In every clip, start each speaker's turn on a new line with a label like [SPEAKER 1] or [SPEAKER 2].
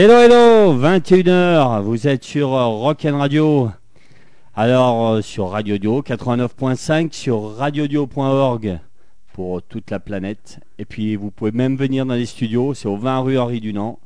[SPEAKER 1] Hello, hello, 21h, vous êtes sur Rock'n Radio. Alors, euh, sur Radio Dio 89.5, sur radiodio.org pour toute la planète. Et puis, vous pouvez même venir dans les studios, c'est au 20 rue Henri Dunant.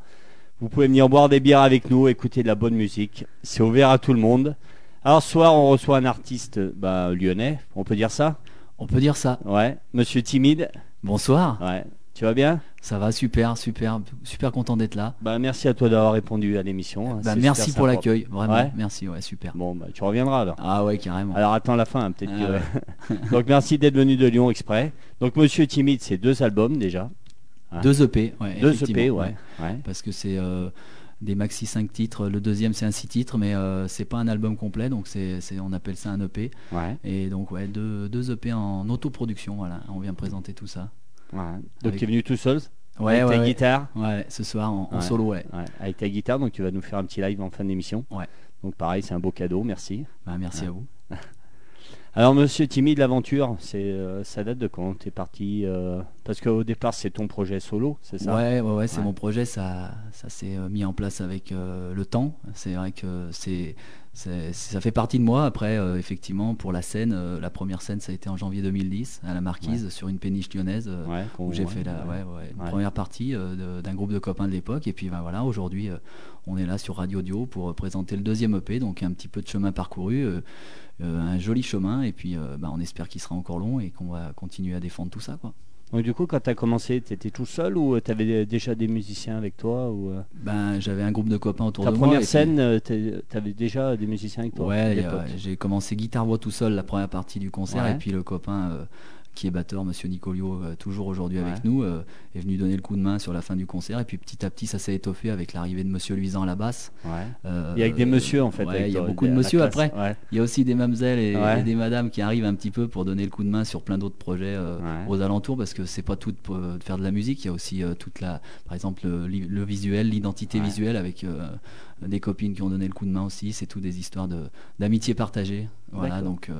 [SPEAKER 1] Vous pouvez venir boire des bières avec nous, écouter de la bonne musique. C'est ouvert à tout le monde. Alors, ce soir, on reçoit un artiste bah, lyonnais, on peut dire ça?
[SPEAKER 2] On peut dire ça.
[SPEAKER 1] Ouais, monsieur Timide?
[SPEAKER 2] Bonsoir.
[SPEAKER 1] Ouais, tu vas bien?
[SPEAKER 2] Ça va, super, super, super content d'être là.
[SPEAKER 1] Bah, merci à toi d'avoir répondu à l'émission.
[SPEAKER 2] Bah,
[SPEAKER 1] C'est
[SPEAKER 2] merci pour l'accueil, vraiment.
[SPEAKER 1] Ouais.
[SPEAKER 2] Merci, ouais, super.
[SPEAKER 1] Bon, bah, tu reviendras alors.
[SPEAKER 2] Ah ouais, carrément.
[SPEAKER 1] Alors attends la fin, hein, peut-être.
[SPEAKER 2] Ah
[SPEAKER 1] que- Donc merci d'être venu de Lyon exprès. Donc Monsieur Timide, c'est deux albums déjà. ouais.
[SPEAKER 2] Deux EP, ouais.
[SPEAKER 1] Deux EP, ouais. ouais.
[SPEAKER 2] Parce que c'est euh, des maxi 5 titres. Le deuxième, c'est un 6 titres, mais euh, c'est pas un album complet, donc c'est, on appelle ça un EP.
[SPEAKER 1] ouais,
[SPEAKER 2] Et donc, ouais, deux, deux EP en autoproduction, voilà. On vient présenter tout ça.
[SPEAKER 1] Ouais. Donc
[SPEAKER 2] Avec-
[SPEAKER 1] tu es venu tout seul
[SPEAKER 2] Ouais,
[SPEAKER 1] avec
[SPEAKER 2] ouais,
[SPEAKER 1] ta guitare.
[SPEAKER 2] Ouais, ce soir en, solo, ouais.
[SPEAKER 1] Avec ta guitare, donc tu vas nous faire un petit live en fin d'émission.
[SPEAKER 2] Ouais.
[SPEAKER 1] Donc pareil, c'est un beau cadeau, merci.
[SPEAKER 2] Bah, merci à vous.
[SPEAKER 1] Alors Monsieur Timide, l'aventure, c'est euh, ça date de quand T'es parti euh, Parce qu'au départ c'est ton projet solo, c'est ça?
[SPEAKER 2] Ouais, ouais, ouais, c'est
[SPEAKER 1] Ouais.
[SPEAKER 2] mon projet. Ça, ça s'est euh, mis en place avec euh, le temps. C'est vrai que c'est- ça fait partie de moi. Après, euh, effectivement, pour la scène, euh, la première scène, ça a été en janvier 2010 à la Marquise sur une péniche lyonnaise. euh,
[SPEAKER 1] Ouais,
[SPEAKER 2] où j'ai fait la,
[SPEAKER 1] ouais.
[SPEAKER 2] une première partie d'un groupe de copains de l'époque. Et puis ben, voilà, aujourd'hui, on est là sur Radio Dio pour présenter le deuxième EP. Donc un petit peu de chemin parcouru, un joli chemin. Et puis ben, on espère qu'il sera encore long et qu'on va continuer à défendre tout ça. Quoi.
[SPEAKER 1] Donc du coup, quand t'as commencé, t'étais tout seul ou t'avais déjà des musiciens avec toi ou euh,
[SPEAKER 2] Ben, j'avais un groupe de copains autour
[SPEAKER 1] Ta
[SPEAKER 2] de moi.
[SPEAKER 1] première
[SPEAKER 2] et puis-
[SPEAKER 1] scène, euh, t'es- t'avais déjà des musiciens avec toi
[SPEAKER 2] Ouais, euh, j'ai commencé guitare-voix tout seul la première partie du concert
[SPEAKER 1] Ouais.
[SPEAKER 2] et puis le copain euh, qui est batteur, Monsieur Nicolio, euh, toujours aujourd'hui
[SPEAKER 1] Ouais.
[SPEAKER 2] avec nous, euh, est venu donner le coup de main sur la fin du concert et puis petit à petit ça s'est étoffé avec l'arrivée de Monsieur Luisan à la basse.
[SPEAKER 1] Ouais.
[SPEAKER 2] Euh,
[SPEAKER 1] Il y a que des messieurs en fait.
[SPEAKER 2] ouais,
[SPEAKER 1] avec
[SPEAKER 2] il y a beaucoup de messieurs après. Il y a aussi des mamzelles et, et des madames qui arrivent un petit peu pour donner le coup de main sur plein d'autres projets euh, aux alentours parce que c'est pas tout de, faire de la musique, il y a aussi toute la, par exemple le, visuel, l'identité visuelle avec des copines qui ont donné le coup de main aussi. C'est tout des histoires de d'amitié partagée. Voilà, donc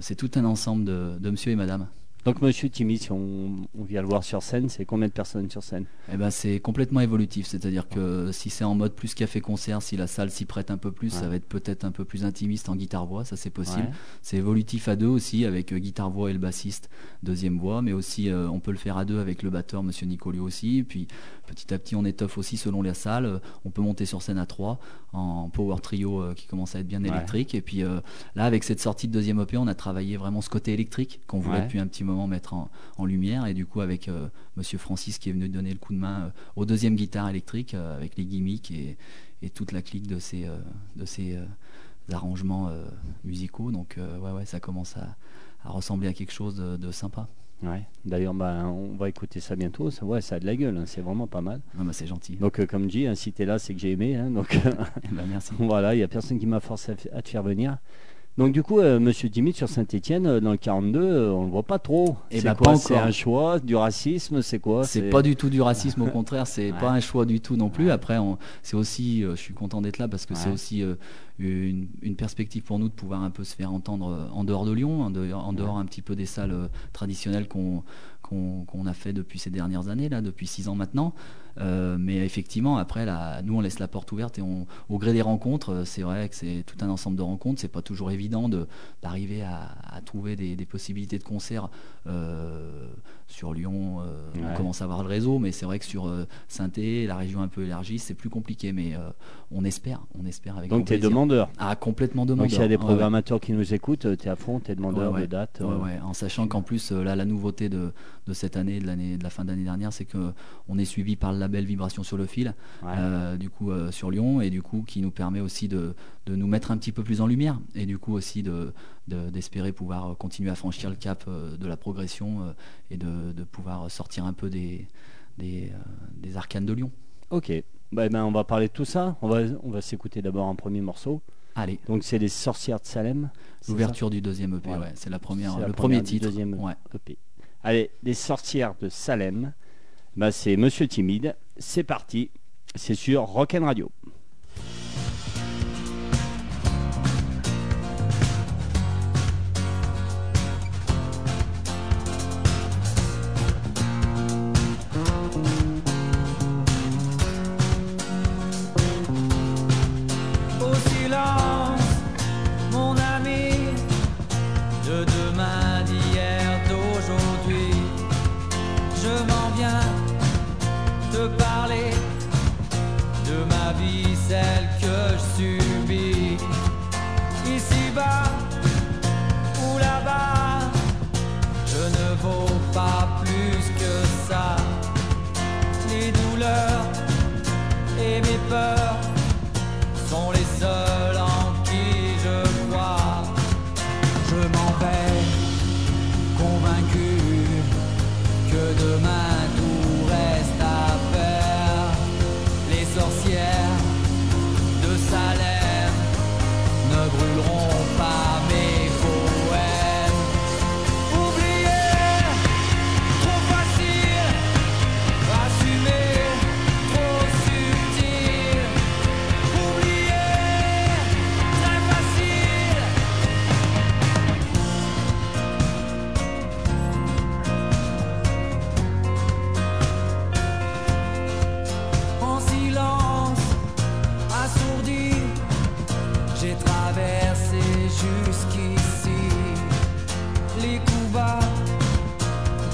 [SPEAKER 2] c'est tout un ensemble de, de monsieur et madame.
[SPEAKER 1] Donc Monsieur Timmy, si on, on vient le voir sur scène, c'est combien de personnes sur scène?
[SPEAKER 2] Eh ben, c'est complètement évolutif, c'est-à-dire que si c'est en mode plus café-concert, si la salle s'y prête un peu plus,
[SPEAKER 1] Ouais.
[SPEAKER 2] ça va être peut-être un peu plus intimiste en guitare-voix, ça c'est possible.
[SPEAKER 1] Ouais.
[SPEAKER 2] C'est évolutif à deux aussi, avec euh, guitare-voix et le bassiste, deuxième voix, mais aussi euh, on peut le faire à deux avec le batteur, Monsieur Nicolio aussi. Et puis petit à petit on étoffe aussi selon la salle. On peut monter sur scène à trois en power trio euh, qui commence à être bien
[SPEAKER 1] Ouais.
[SPEAKER 2] électrique. Et puis là, avec cette sortie de deuxième EP, on a travaillé vraiment ce côté électrique qu'on voulait depuis un petit moment mettre en, en lumière. Et du coup, avec euh, Monsieur Francis qui est venu donner le coup de main euh, aux deuxième guitare électrique euh, avec les gimmicks et, et toute la clique de ces, de ces arrangements musicaux. Donc ouais, ouais, ça commence à, à ressembler à quelque chose de, de sympa.
[SPEAKER 1] Ouais. D'ailleurs, bah, on va écouter ça bientôt. Ça, ouais, ça a de la gueule, hein, c'est vraiment pas mal.
[SPEAKER 2] Ah bah, c'est gentil.
[SPEAKER 1] Donc euh, comme dit, hein, si t'es là, c'est que j'ai aimé. hein, donc
[SPEAKER 2] Eh ben, merci.
[SPEAKER 1] voilà, il y a personne qui m'a forcé à te faire venir. Donc du coup, euh, Monsieur sur Saint-Étienne, dans le 42, euh, on le voit pas trop.
[SPEAKER 2] Eh
[SPEAKER 1] c'est
[SPEAKER 2] ben,
[SPEAKER 1] quoi
[SPEAKER 2] pas
[SPEAKER 1] C'est
[SPEAKER 2] encore.
[SPEAKER 1] un choix, du racisme, c'est quoi
[SPEAKER 2] C'est pas du tout du racisme, au contraire, c'est
[SPEAKER 1] Ouais.
[SPEAKER 2] pas un choix du tout non plus. Après, on- c'est aussi, euh, je suis content d'être là parce que c'est
[SPEAKER 1] Ouais.
[SPEAKER 2] aussi euh, une, une perspective pour nous de pouvoir un peu se faire entendre euh, en dehors de Lyon, en dehors, en dehors un petit peu des salles euh, traditionnelles qu'on qu'on qu'on a fait depuis ces dernières années, là, depuis six ans maintenant. Euh, mais effectivement, après, là, nous, on laisse la porte ouverte et au gré des rencontres, euh, c'est vrai que c'est tout un ensemble de rencontres. C'est pas toujours évident de d'arriver à, trouver des, des possibilités de concert euh, sur Lyon. euh,
[SPEAKER 1] Ouais.
[SPEAKER 2] On commence à avoir le réseau, mais c'est vrai que sur euh, Saint-Étienne, la région un peu élargie, c'est plus compliqué. Mais euh, on espère, on espère avec
[SPEAKER 1] Donc t'es
[SPEAKER 2] plaisir.
[SPEAKER 1] demandeur.
[SPEAKER 2] Ah, complètement demandeur.
[SPEAKER 1] Donc s'il y a des
[SPEAKER 2] Ouais, ouais.
[SPEAKER 1] programmateurs qui nous écoutent, euh, t'es à fond, t'es demandeur
[SPEAKER 2] Ouais, ouais.
[SPEAKER 1] de
[SPEAKER 2] ouais, En sachant qu'en plus, là, la nouveauté de, de cette année, de l'année, de la fin d'année dernière, c'est que on est suivi par le label Vibration sur le fil, du coup sur Lyon, et du coup qui nous permet aussi de, de nous mettre un petit peu plus en lumière, et du coup aussi de de- d'espérer pouvoir euh, continuer à franchir le cap euh, de la progression euh, et de, de pouvoir sortir un peu des des, des arcanes de Lyon.
[SPEAKER 1] Ok. Bah, eh ben, on va parler de tout ça. On va, on va s'écouter d'abord un premier morceau.
[SPEAKER 2] Allez,
[SPEAKER 1] Donc c'est les sorcières de Salem.
[SPEAKER 2] l'ouverture du deuxième EP, ouais, c'est la première,
[SPEAKER 1] la
[SPEAKER 2] le
[SPEAKER 1] première
[SPEAKER 2] premier titre.
[SPEAKER 1] deuxième
[SPEAKER 2] Ouais.
[SPEAKER 1] EP. Allez, les sorcières de Salem. Bah, c'est Monsieur Timide. C'est parti. C'est sur Rock'n Radio.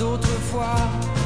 [SPEAKER 3] D'autrefois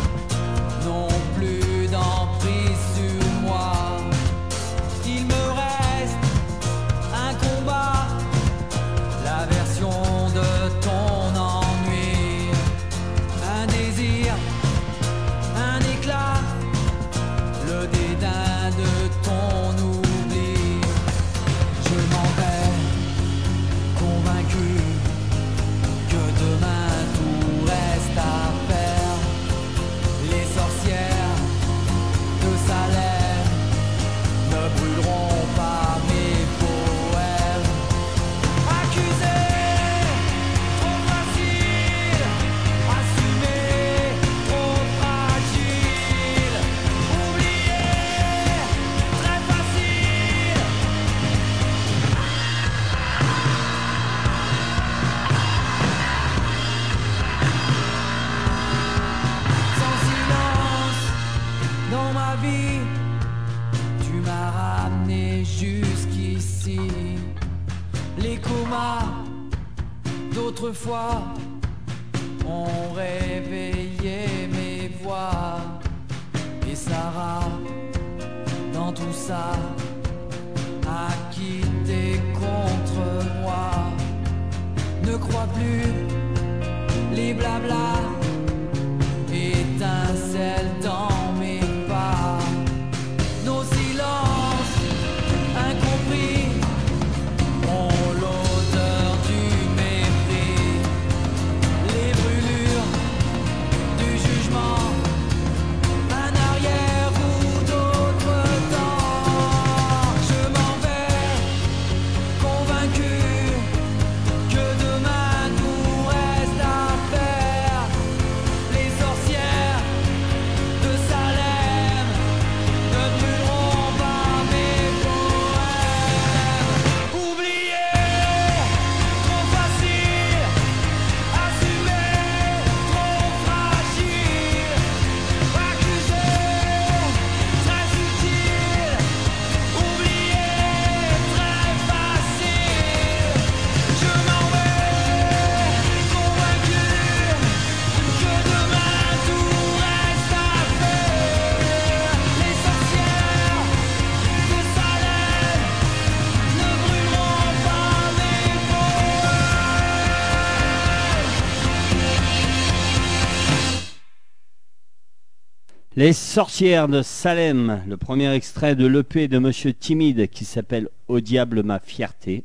[SPEAKER 3] Les sorcières de Salem,
[SPEAKER 1] le premier extrait de l'EP de Monsieur Timide qui s'appelle Au diable ma fierté.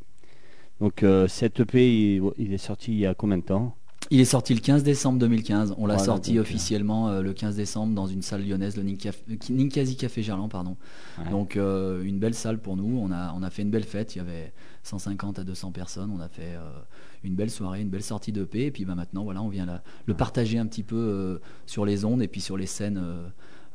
[SPEAKER 1] Donc euh, cet EP, il, il est sorti il y a combien de temps?
[SPEAKER 2] Il est sorti le 15 décembre 2015. On l'a
[SPEAKER 1] Voilà,
[SPEAKER 2] sorti
[SPEAKER 1] donc, euh,
[SPEAKER 2] officiellement euh, le 15 décembre dans une salle lyonnaise, le Ninkasi Café Gerland, pardon.
[SPEAKER 1] Ouais.
[SPEAKER 2] Donc euh, une belle salle pour nous. On a, on a fait une belle fête. Il y avait 150 à 200 personnes. On a fait une belle soirée, une belle sortie de paix. Et puis bah, maintenant, voilà, on vient la- le partager un petit peu sur les ondes et puis sur les scènes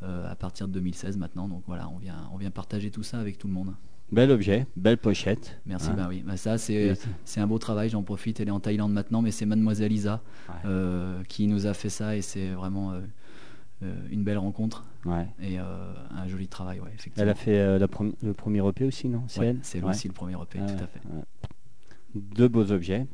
[SPEAKER 2] à partir de 2016 maintenant. Donc voilà, on vient, on vient partager tout ça avec tout le monde.
[SPEAKER 1] Bel objet, belle pochette.
[SPEAKER 2] Merci,
[SPEAKER 1] Hein.
[SPEAKER 2] bah oui. Bah, ça, c'est c'est un beau travail, j'en profite. Elle est en Thaïlande maintenant, mais c'est Mademoiselle Isa
[SPEAKER 1] Ouais.
[SPEAKER 2] euh, qui nous a fait ça et c'est vraiment euh, euh, une belle rencontre
[SPEAKER 1] Ouais.
[SPEAKER 2] et euh, un joli travail, ouais.
[SPEAKER 1] Elle a fait euh, la prom- le premier EP aussi, non C'est
[SPEAKER 2] Ouais,
[SPEAKER 1] elle?
[SPEAKER 2] c'est
[SPEAKER 1] Ouais.
[SPEAKER 2] aussi le premier EP,
[SPEAKER 1] Ah
[SPEAKER 2] tout
[SPEAKER 1] ouais,
[SPEAKER 2] à fait.
[SPEAKER 1] ouais. Deux beaux objets.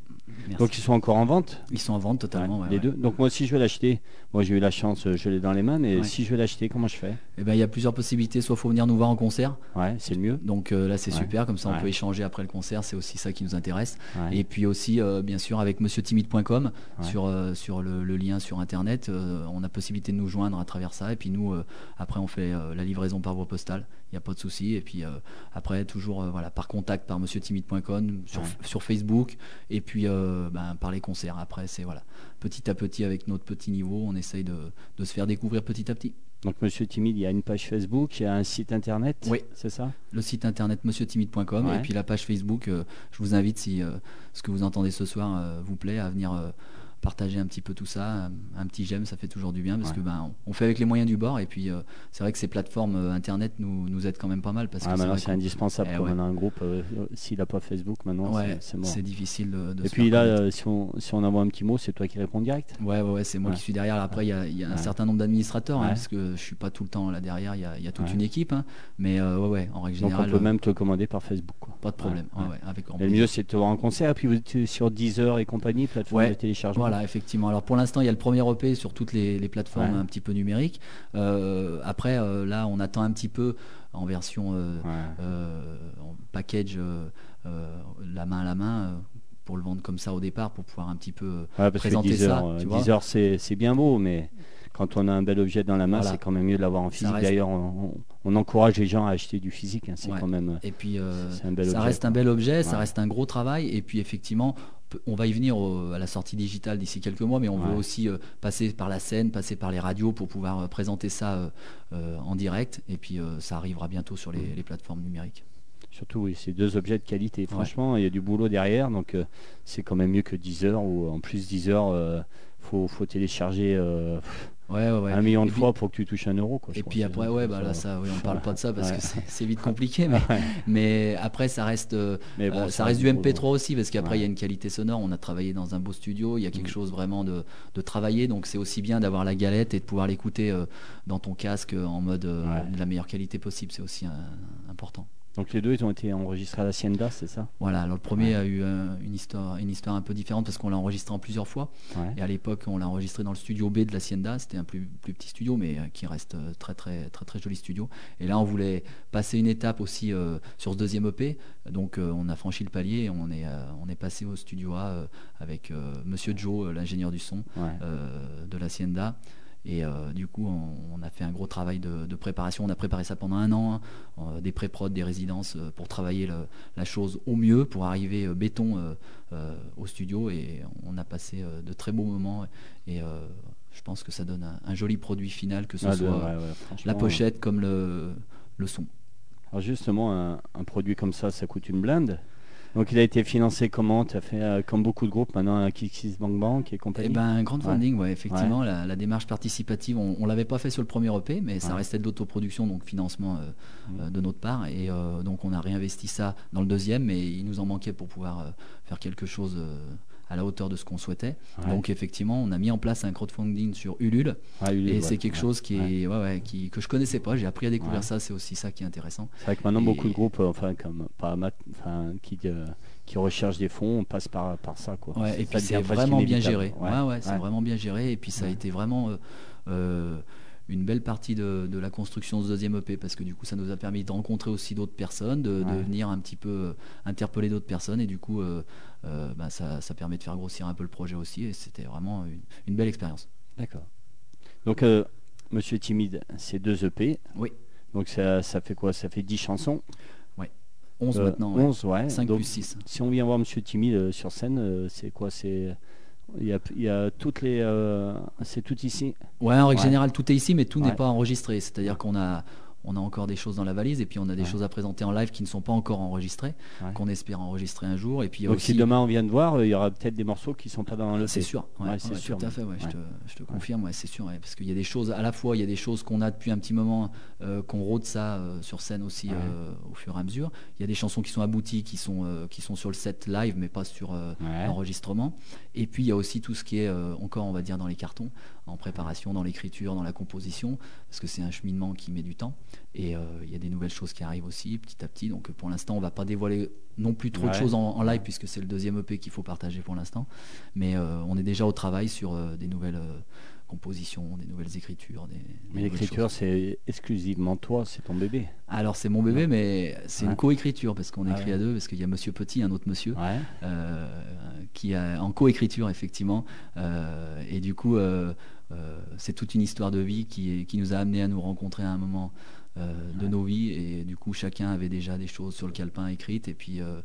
[SPEAKER 2] Merci.
[SPEAKER 1] Donc ils sont encore en vente
[SPEAKER 2] Ils sont en vente totalement.
[SPEAKER 1] Ouais, les
[SPEAKER 2] ouais.
[SPEAKER 1] deux. Donc moi si je veux l'acheter, moi j'ai eu la chance, euh, je l'ai dans les mains, mais si je veux l'acheter, comment je fais?
[SPEAKER 2] Eh ben, il y a plusieurs possibilités. Soit faut venir nous voir en concert,
[SPEAKER 1] Ouais, c'est le mieux.
[SPEAKER 2] donc euh, là c'est super, comme ça on peut échanger après le concert, c'est aussi ça qui nous intéresse. Et puis aussi, euh, bien sûr, avec monsieurtimide.com, sur, euh, sur le, le lien sur Internet, on a possibilité de nous joindre à travers ça. Et puis nous, après, on fait la livraison par voie postale il n'y a pas de souci. Et puis euh, après, toujours euh, voilà, par contact par monsieurtimide.com, sur,
[SPEAKER 1] Ouais.
[SPEAKER 2] sur Facebook, et puis euh, ben, par les concerts. Après, c'est voilà, petit à petit, avec notre petit niveau, on essaye de, de se faire découvrir petit à petit.
[SPEAKER 1] Donc Monsieur Timide, il y a une page Facebook, il y a un site internet,
[SPEAKER 2] Oui.
[SPEAKER 1] c'est ça?
[SPEAKER 2] Le site internet monsieurtimide.com
[SPEAKER 1] Ouais.
[SPEAKER 2] et puis la page Facebook. je vous invite, si ce que vous entendez ce soir vous plaît, à venir partager un petit peu tout ça. Un, petit j'aime, ça fait toujours du bien parce
[SPEAKER 1] Ouais.
[SPEAKER 2] que ben, on, on fait avec les moyens du bord. Et puis euh, c'est vrai que ces plateformes euh, internet nous, nous aident quand même pas mal parce
[SPEAKER 1] Ah,
[SPEAKER 2] que c'est
[SPEAKER 1] maintenant c'est indispensable
[SPEAKER 2] Eh
[SPEAKER 1] pour
[SPEAKER 2] ouais.
[SPEAKER 1] maintenant un groupe. euh, S'il n'a pas Facebook, maintenant
[SPEAKER 2] Ouais,
[SPEAKER 1] c'est- mort.
[SPEAKER 2] c'est difficile de, de
[SPEAKER 1] Et
[SPEAKER 2] se
[SPEAKER 1] puis là, si on, si on envoie un petit mot, c'est toi qui réponds direct
[SPEAKER 2] Ouais, ouais, c'est moi qui suis derrière. Après, il y a, y a un certain nombre d'administrateurs, hein, parce que je suis pas tout le temps là derrière. Il y a, y a toute une équipe, hein. mais ouais, ouais, en règle
[SPEAKER 1] Donc
[SPEAKER 2] générale,
[SPEAKER 1] on peut même te commander par Facebook. Quoi.
[SPEAKER 2] pas de problème. Avec
[SPEAKER 1] le mieux, c'est de te voir en concert. Et puis vous êtes sur Deezer et compagnie, plateforme de téléchargement.
[SPEAKER 2] Voilà, effectivement. Alors pour l'instant, il y a le premier EP sur toutes les, les plateformes
[SPEAKER 1] Ouais.
[SPEAKER 2] un petit peu numériques. Euh, après, euh, là, on attend un petit peu en version euh,
[SPEAKER 1] Ouais.
[SPEAKER 2] en package la main à la main pour le vendre comme ça au départ, pour pouvoir un petit peu.
[SPEAKER 1] Ouais, parce
[SPEAKER 2] présenter
[SPEAKER 1] que
[SPEAKER 2] ça,
[SPEAKER 1] euh,
[SPEAKER 2] tu vois.
[SPEAKER 1] Deezer, c'est c'est bien beau, mais quand on a un bel objet dans la main,
[SPEAKER 2] Voilà.
[SPEAKER 1] c'est quand même mieux de l'avoir en physique.
[SPEAKER 2] reste-
[SPEAKER 1] D'ailleurs, on, on- on encourage les gens à acheter du physique. hein, C'est
[SPEAKER 2] Ouais.
[SPEAKER 1] quand même.
[SPEAKER 2] Et puis, euh,
[SPEAKER 1] un bel
[SPEAKER 2] ça
[SPEAKER 1] objet,
[SPEAKER 2] reste un bel objet, ça reste un gros travail. Et puis, effectivement, on va y venir au- à la sortie digitale d'ici quelques mois, mais on veut aussi euh, passer par la scène, passer par les radios pour pouvoir euh, présenter ça euh, euh, en direct. Et puis, euh, ça arrivera bientôt sur
[SPEAKER 1] Mm.
[SPEAKER 2] les, les plateformes numériques.
[SPEAKER 1] Surtout, oui, c'est deux objets de qualité. Franchement, il y a du boulot derrière, donc euh, c'est quand même mieux que Deezer. Ou en plus, Deezer, euh, faut, faut télécharger euh,
[SPEAKER 2] Ouais, ouais, ouais.
[SPEAKER 1] un million de
[SPEAKER 2] puis-
[SPEAKER 1] fois pour que tu touches un euro. Quoi,
[SPEAKER 2] Et puis après, ouais, bah là, ça, oui, on parle pas de ça parce que c'est- vite compliqué, mais, mais après, ça reste, euh,
[SPEAKER 1] Mais bon,
[SPEAKER 2] euh, ça reste du
[SPEAKER 1] boulot.
[SPEAKER 2] MP3 aussi parce qu'après, il y a une qualité sonore. On a travaillé dans un beau studio, il y a quelque
[SPEAKER 1] Mm.
[SPEAKER 2] chose vraiment de, de travailler, donc c'est aussi bien d'avoir la galette et de pouvoir l'écouter euh, dans ton casque euh, en mode euh, de la meilleure qualité possible. C'est aussi important.
[SPEAKER 1] Donc les deux, ils ont été enregistrés à la Hacienda, c'est ça?
[SPEAKER 2] Voilà, alors le premier
[SPEAKER 1] Ouais.
[SPEAKER 2] a eu euh, une, histoire, une histoire un peu différente parce qu'on l'a enregistré en plusieurs fois.
[SPEAKER 1] Ouais.
[SPEAKER 2] Et à l'époque, on l'a enregistré dans le studio B de l'Hacienda. C'était un plus, plus petit studio, mais euh, qui reste euh, très, très, très, très joli studio. Et là, on voulait passer une étape aussi euh, sur ce deuxième EP. Donc, on a franchi le palier et on est, on est passé au studio A avec Monsieur Joe, l'ingénieur du son
[SPEAKER 1] Ouais.
[SPEAKER 2] de l'Hacienda. Et euh, du coup, on, on a fait un gros travail de, de préparation. On a préparé ça pendant un an, hein, euh, des pré-prod, des résidences euh, pour travailler le- la chose au mieux, pour arriver béton euh, au studio. Et on a passé de très beaux moments. Et euh, je pense que ça donne un, un joli produit final, que ce
[SPEAKER 1] Ah,
[SPEAKER 2] soit
[SPEAKER 1] ouais, ouais, franchement,
[SPEAKER 2] la pochette comme le, le son.
[SPEAKER 1] Alors justement, un, un produit comme ça, ça coûte une blinde. Donc il a été financé comment? Tu as fait euh, comme beaucoup de groupes maintenant un KissKissBankBank et compagnie?
[SPEAKER 2] Eh ben, un crowdfunding, ouais, effectivement,
[SPEAKER 1] Ouais.
[SPEAKER 2] La, la démarche participative, on, on l'avait pas fait sur le premier EP, mais ça restait de l'autoproduction, donc financement euh,
[SPEAKER 1] Mhm.
[SPEAKER 2] euh, de notre part, et donc on a réinvesti ça dans le deuxième, mais il nous en manquait pour pouvoir faire quelque chose à la hauteur de ce qu'on souhaitait.
[SPEAKER 1] Ouais.
[SPEAKER 2] Donc effectivement, on a mis en place un crowdfunding sur Ulule, et
[SPEAKER 1] ouais,
[SPEAKER 2] c'est quelque
[SPEAKER 1] ouais,
[SPEAKER 2] chose qui est, qui, que je connaissais pas. J'ai appris à découvrir ça. C'est aussi ça qui est intéressant.
[SPEAKER 1] C'est vrai que maintenant
[SPEAKER 2] Et-
[SPEAKER 1] beaucoup de groupes, euh, enfin comme pas enfin qui euh, qui recherchent des fonds, on passe par par ça quoi.
[SPEAKER 2] Et puis c'est vraiment bien géré. Ouais, ouais, c'est vraiment bien géré. Et puis ça a été vraiment euh, euh, une belle partie de, de la construction de ce deuxième EP parce que du coup ça nous a permis de rencontrer aussi d'autres personnes, de, venir un petit peu euh, interpeller d'autres personnes et du coup euh, euh, bah, ça, ça permet de faire grossir un peu le projet aussi et c'était vraiment une, une belle expérience.
[SPEAKER 1] D'accord. Donc euh, Monsieur Timide, c'est deux EP.
[SPEAKER 2] Oui.
[SPEAKER 1] Donc ça, ça fait quoi? Ça fait 10 chansons?
[SPEAKER 2] 11
[SPEAKER 1] Euh,
[SPEAKER 2] maintenant, ouais.
[SPEAKER 1] 11, ouais.
[SPEAKER 2] 5
[SPEAKER 1] Donc,
[SPEAKER 2] plus 6.
[SPEAKER 1] Si on vient voir Monsieur Timide euh, sur scène, euh, c'est quoi? C'est il y a, il y a toutes les euh, c'est tout ici.
[SPEAKER 2] Ouais, en règle
[SPEAKER 1] Ouais.
[SPEAKER 2] générale, tout est ici, mais tout
[SPEAKER 1] Ouais.
[SPEAKER 2] n'est pas enregistré. C'est-à-dire qu'on a, on a encore des choses dans la valise et puis on a des
[SPEAKER 1] Ouais.
[SPEAKER 2] choses à présenter en live qui ne sont pas encore enregistrées,
[SPEAKER 1] Ouais.
[SPEAKER 2] qu'on espère enregistrer un jour. Et puis
[SPEAKER 1] Donc
[SPEAKER 2] aussi,
[SPEAKER 1] si demain on vient de voir, euh, il y aura peut-être des morceaux qui sont pas dans le
[SPEAKER 2] c'est sûr, ouais,
[SPEAKER 1] c'est sûr.
[SPEAKER 2] tout à fait, je te, je te confirme, c'est sûr, parce qu'il y a des choses, à la fois, il y a des choses qu'on a depuis un petit moment, euh, qu'on rôde ça euh, sur scène aussi euh, au fur et à mesure. Il y a des chansons qui sont abouties, qui sont, qui sont sur le set live, mais pas sur l'enregistrement. Et puis il y a aussi tout ce qui est encore, on va dire, dans les cartons, en préparation, dans l'écriture, dans la composition, parce que c'est un cheminement qui met du temps. Et euh, il y a des nouvelles choses qui arrivent aussi petit à petit. Donc euh, pour l'instant, on va pas dévoiler non plus trop de choses en, en live, puisque c'est le deuxième EP qu'il faut partager pour l'instant. Mais euh, on est déjà au travail sur euh, des nouvelles compositions, des nouvelles écritures. Des,
[SPEAKER 1] Mais l'écriture, c'est exclusivement toi, c'est ton bébé.
[SPEAKER 2] Alors c'est mon bébé, mais c'est
[SPEAKER 1] Ouais.
[SPEAKER 2] une coécriture, parce qu'on
[SPEAKER 1] Ah
[SPEAKER 2] écrit
[SPEAKER 1] ouais.
[SPEAKER 2] à deux, parce qu'il y a Monsieur Petit, un autre monsieur
[SPEAKER 1] Ouais.
[SPEAKER 2] euh, qui a en coécriture effectivement Euh, et du coup euh, c'est toute une histoire de vie qui, est- qui nous a amené à nous rencontrer à un moment euh, de nos vies et du coup chacun avait déjà des choses sur le calepin écrites et puis euh,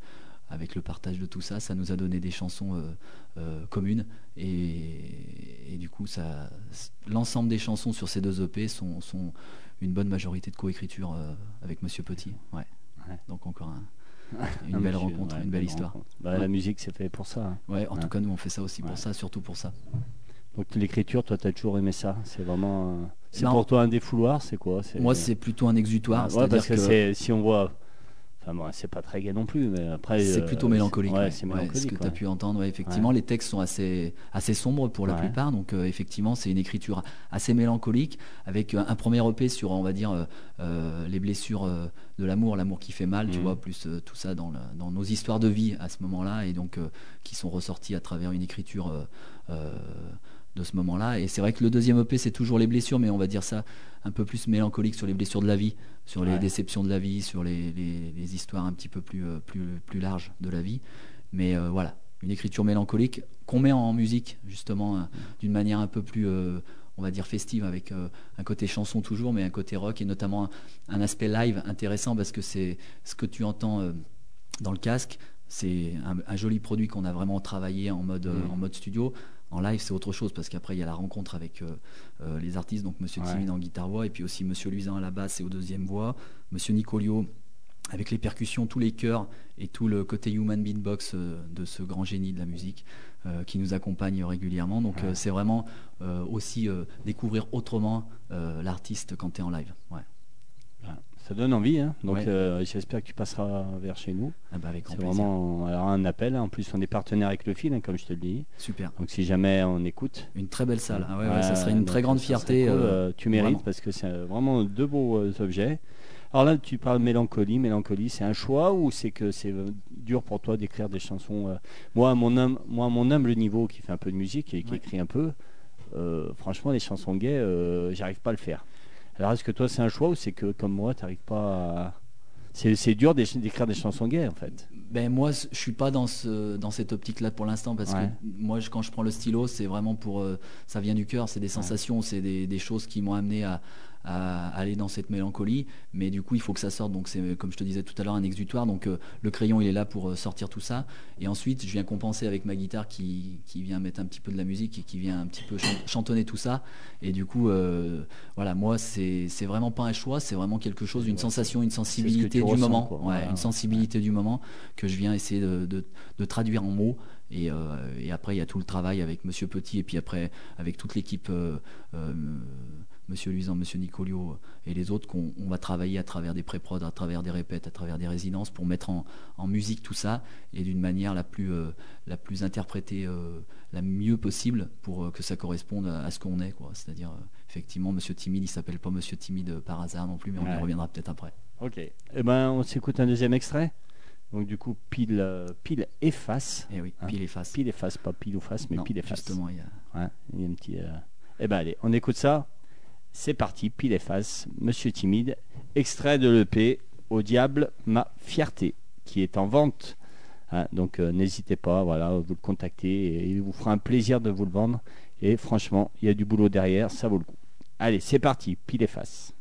[SPEAKER 2] avec le partage de tout ça, ça nous a donné des chansons euh, euh, communes et, et du coup ça, l'ensemble des chansons sur ces deux EP sont, sont une bonne majorité de coécriture euh, avec Monsieur Petit. Ouais.
[SPEAKER 1] Ouais.
[SPEAKER 2] Donc encore un- une belle
[SPEAKER 1] monsieur,
[SPEAKER 2] rencontre,
[SPEAKER 1] ouais,
[SPEAKER 2] une belle histoire.
[SPEAKER 1] Bah,
[SPEAKER 2] Ouais.
[SPEAKER 1] La musique, c'est fait pour ça. hein.
[SPEAKER 2] Ouais, en tout cas nous on fait ça aussi pour ça, surtout pour ça.
[SPEAKER 1] Donc l'écriture, toi, tu as toujours aimé ça? C'est vraiment. euh, C'est pour toi un défouloir, c'est quoi?
[SPEAKER 2] Moi c'est plutôt un exutoire,
[SPEAKER 1] Ouais,
[SPEAKER 2] c'est-à-dire
[SPEAKER 1] parce que, si on voit. Enfin, bon, c'est pas très gai non plus, mais après.
[SPEAKER 2] C'est
[SPEAKER 1] euh,
[SPEAKER 2] plutôt mélancolique.
[SPEAKER 1] Ouais,
[SPEAKER 2] ouais.
[SPEAKER 1] c'est
[SPEAKER 2] Ouais,
[SPEAKER 1] mélancolique.
[SPEAKER 2] ce que tu
[SPEAKER 1] ouais.
[SPEAKER 2] as pu entendre, ouais, effectivement, les textes sont assez, assez sombres pour la
[SPEAKER 1] Ouais.
[SPEAKER 2] plupart. Donc, euh, effectivement, c'est une écriture assez mélancolique avec un premier EP sur, on va dire, les blessures de l'amour, l'amour qui fait mal, tu
[SPEAKER 1] Mhm.
[SPEAKER 2] vois, plus euh, tout ça dans, le- dans nos histoires de vie à ce moment-là et donc euh, qui sont ressortis à travers une écriture. euh, de ce moment-là et c'est vrai que le deuxième EP c'est toujours les blessures mais on va dire ça un peu plus mélancolique sur les blessures de la vie sur les
[SPEAKER 1] Ouais.
[SPEAKER 2] déceptions de la vie sur les, les- les histoires un petit peu plus, euh, plus, plus larges de la vie mais euh, voilà, une écriture mélancolique qu'on met en musique justement euh, d'une manière un peu plus, euh, on va dire festive, avec un côté chanson toujours, mais un côté rock et notamment un, un aspect live intéressant parce que c'est ce que tu entends dans le casque. C'est un, un joli produit qu'on a vraiment travaillé en mode, euh, en mode studio. En live, c'est autre chose parce qu'après, il y a la rencontre avec euh, euh, les artistes, donc Monsieur
[SPEAKER 1] Ouais.
[SPEAKER 2] En guitare-voix et puis aussi Monsieur Luisan à la basse et au deuxième voix, Monsieur Nicolio avec les percussions, tous les chœurs et tout le côté human beatbox euh, de ce grand génie de la musique euh, qui nous accompagne régulièrement. Donc
[SPEAKER 1] Ouais.
[SPEAKER 2] c'est vraiment aussi découvrir autrement l'artiste quand tu es en live. Ouais.
[SPEAKER 1] Ça donne envie, hein. donc
[SPEAKER 2] Ouais.
[SPEAKER 1] euh, j'espère que tu passeras vers chez nous.
[SPEAKER 2] Ah bah, avec
[SPEAKER 1] C'est vraiment alors, un appel. En plus, on est partenaire avec le fil, hein, comme je te le dis.
[SPEAKER 2] Super.
[SPEAKER 1] Donc si jamais on écoute,
[SPEAKER 2] Une très belle salle. Ah ouais, ça serait une très grande fierté.
[SPEAKER 1] cool,
[SPEAKER 2] euh,
[SPEAKER 1] euh, tu mérites
[SPEAKER 2] vraiment.
[SPEAKER 1] parce que c'est vraiment deux beaux euh, objets. Alors là, tu parles de mélancolie. Mélancolie, c'est un choix ou c'est que c'est dur pour toi d'écrire des chansons Moi, à mon hum- moi, à mon humble niveau, qui fait un peu de musique et qui écrit un peu, franchement, les chansons gays, j'arrive pas à le faire. Alors, est-ce que toi, c'est un choix ou c'est que, comme moi, tu n'arrives pas à... C'est dur d'é- d'écrire des chansons gays, en fait.
[SPEAKER 2] Ben moi, je suis pas dans ce dans cette optique-là pour l'instant parce
[SPEAKER 1] Ouais.
[SPEAKER 2] que moi, quand je prends le stylo, c'est vraiment pour euh, ça vient du cœur, c'est des sensations, c'est des, des choses qui m'ont amené à, à aller dans cette mélancolie. Mais du coup, il faut que ça sorte. Donc c'est comme je te disais tout à l'heure un exutoire. Donc euh, le crayon, il est là pour euh, sortir tout ça. Et ensuite, je viens compenser avec ma guitare qui, qui vient mettre un petit peu de la musique et qui vient un petit peu chan- chantonner tout ça. Et du coup, euh, voilà, moi, c'est c'est vraiment pas un choix, c'est vraiment quelque chose, une
[SPEAKER 1] Ouais,
[SPEAKER 2] sensation, une sensibilité du
[SPEAKER 1] ressens,
[SPEAKER 2] moment. Ouais,
[SPEAKER 1] Voilà.
[SPEAKER 2] une sensibilité du moment que je viens essayer de, de- de traduire en mots. Et, euh, et après, il y a tout le travail avec Monsieur Petit et puis après avec toute l'équipe, euh, Monsieur Luisan, Monsieur Nicolio et les autres, qu'on on va travailler à travers des pré-prod, à travers des répètes, à travers des résidences pour mettre en, en musique tout ça et d'une manière la plus, euh, la plus interprétée, euh, la mieux possible pour euh, que ça corresponde à, à ce qu'on est. quoi. C'est-à-dire, effectivement, Monsieur Timide, il s'appelle pas Monsieur Timide par hasard non plus, mais on
[SPEAKER 1] Ouais.
[SPEAKER 2] y reviendra peut-être après.
[SPEAKER 1] Ok. Eh ben, on s'écoute un deuxième extrait. Donc, du coup, pile, pile et face.
[SPEAKER 2] Et oui,
[SPEAKER 1] Ah,
[SPEAKER 2] pile et face.
[SPEAKER 1] Pile et face, pas pile ou face, mais
[SPEAKER 2] Non,
[SPEAKER 1] pile et face.
[SPEAKER 2] justement, il y a...
[SPEAKER 1] Ouais, il y a un petit. Eh ben allez, on écoute ça. C'est parti, pile et face, Monsieur Timide, extrait de l'EP Au diable ma fierté, qui est en vente. Hein, donc euh, n'hésitez pas, voilà, vous le contactez il vous fera un plaisir de vous le vendre. Et franchement, il y a du boulot derrière, ça vaut le coup. Allez, c'est parti, pile et face.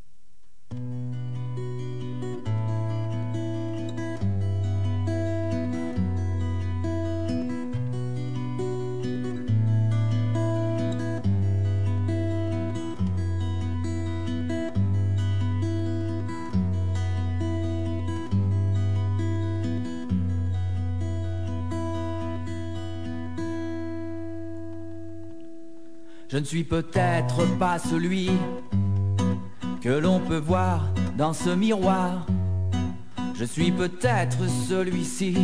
[SPEAKER 3] Je ne suis peut-être pas celui que l'on peut voir dans ce miroir. Je suis peut-être celui-ci,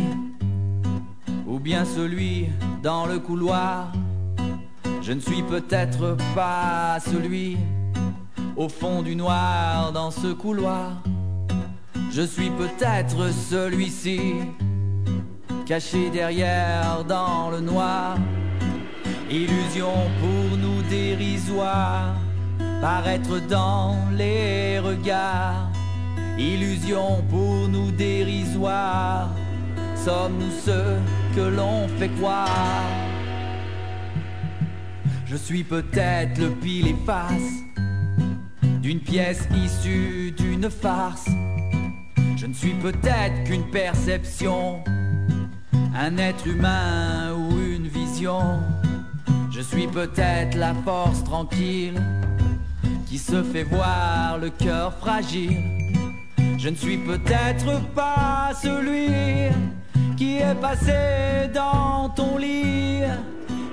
[SPEAKER 3] ou bien celui dans le couloir. Je ne suis peut-être pas celui au fond du noir dans ce couloir. Je suis peut-être celui-ci, caché derrière dans le noir. Illusion pour nous dérisoire, paraître dans les regards. Illusion pour nous dérisoire, sommes-nous ceux que l'on fait croire? Je suis peut-être le pile et face, d'une pièce issue d'une farce. Je ne suis peut-être qu'une perception, un être humain ou une vision. Je suis peut-être la force tranquille qui se fait voir le cœur fragile. Je ne suis peut-être pas celui qui est passé dans ton lit.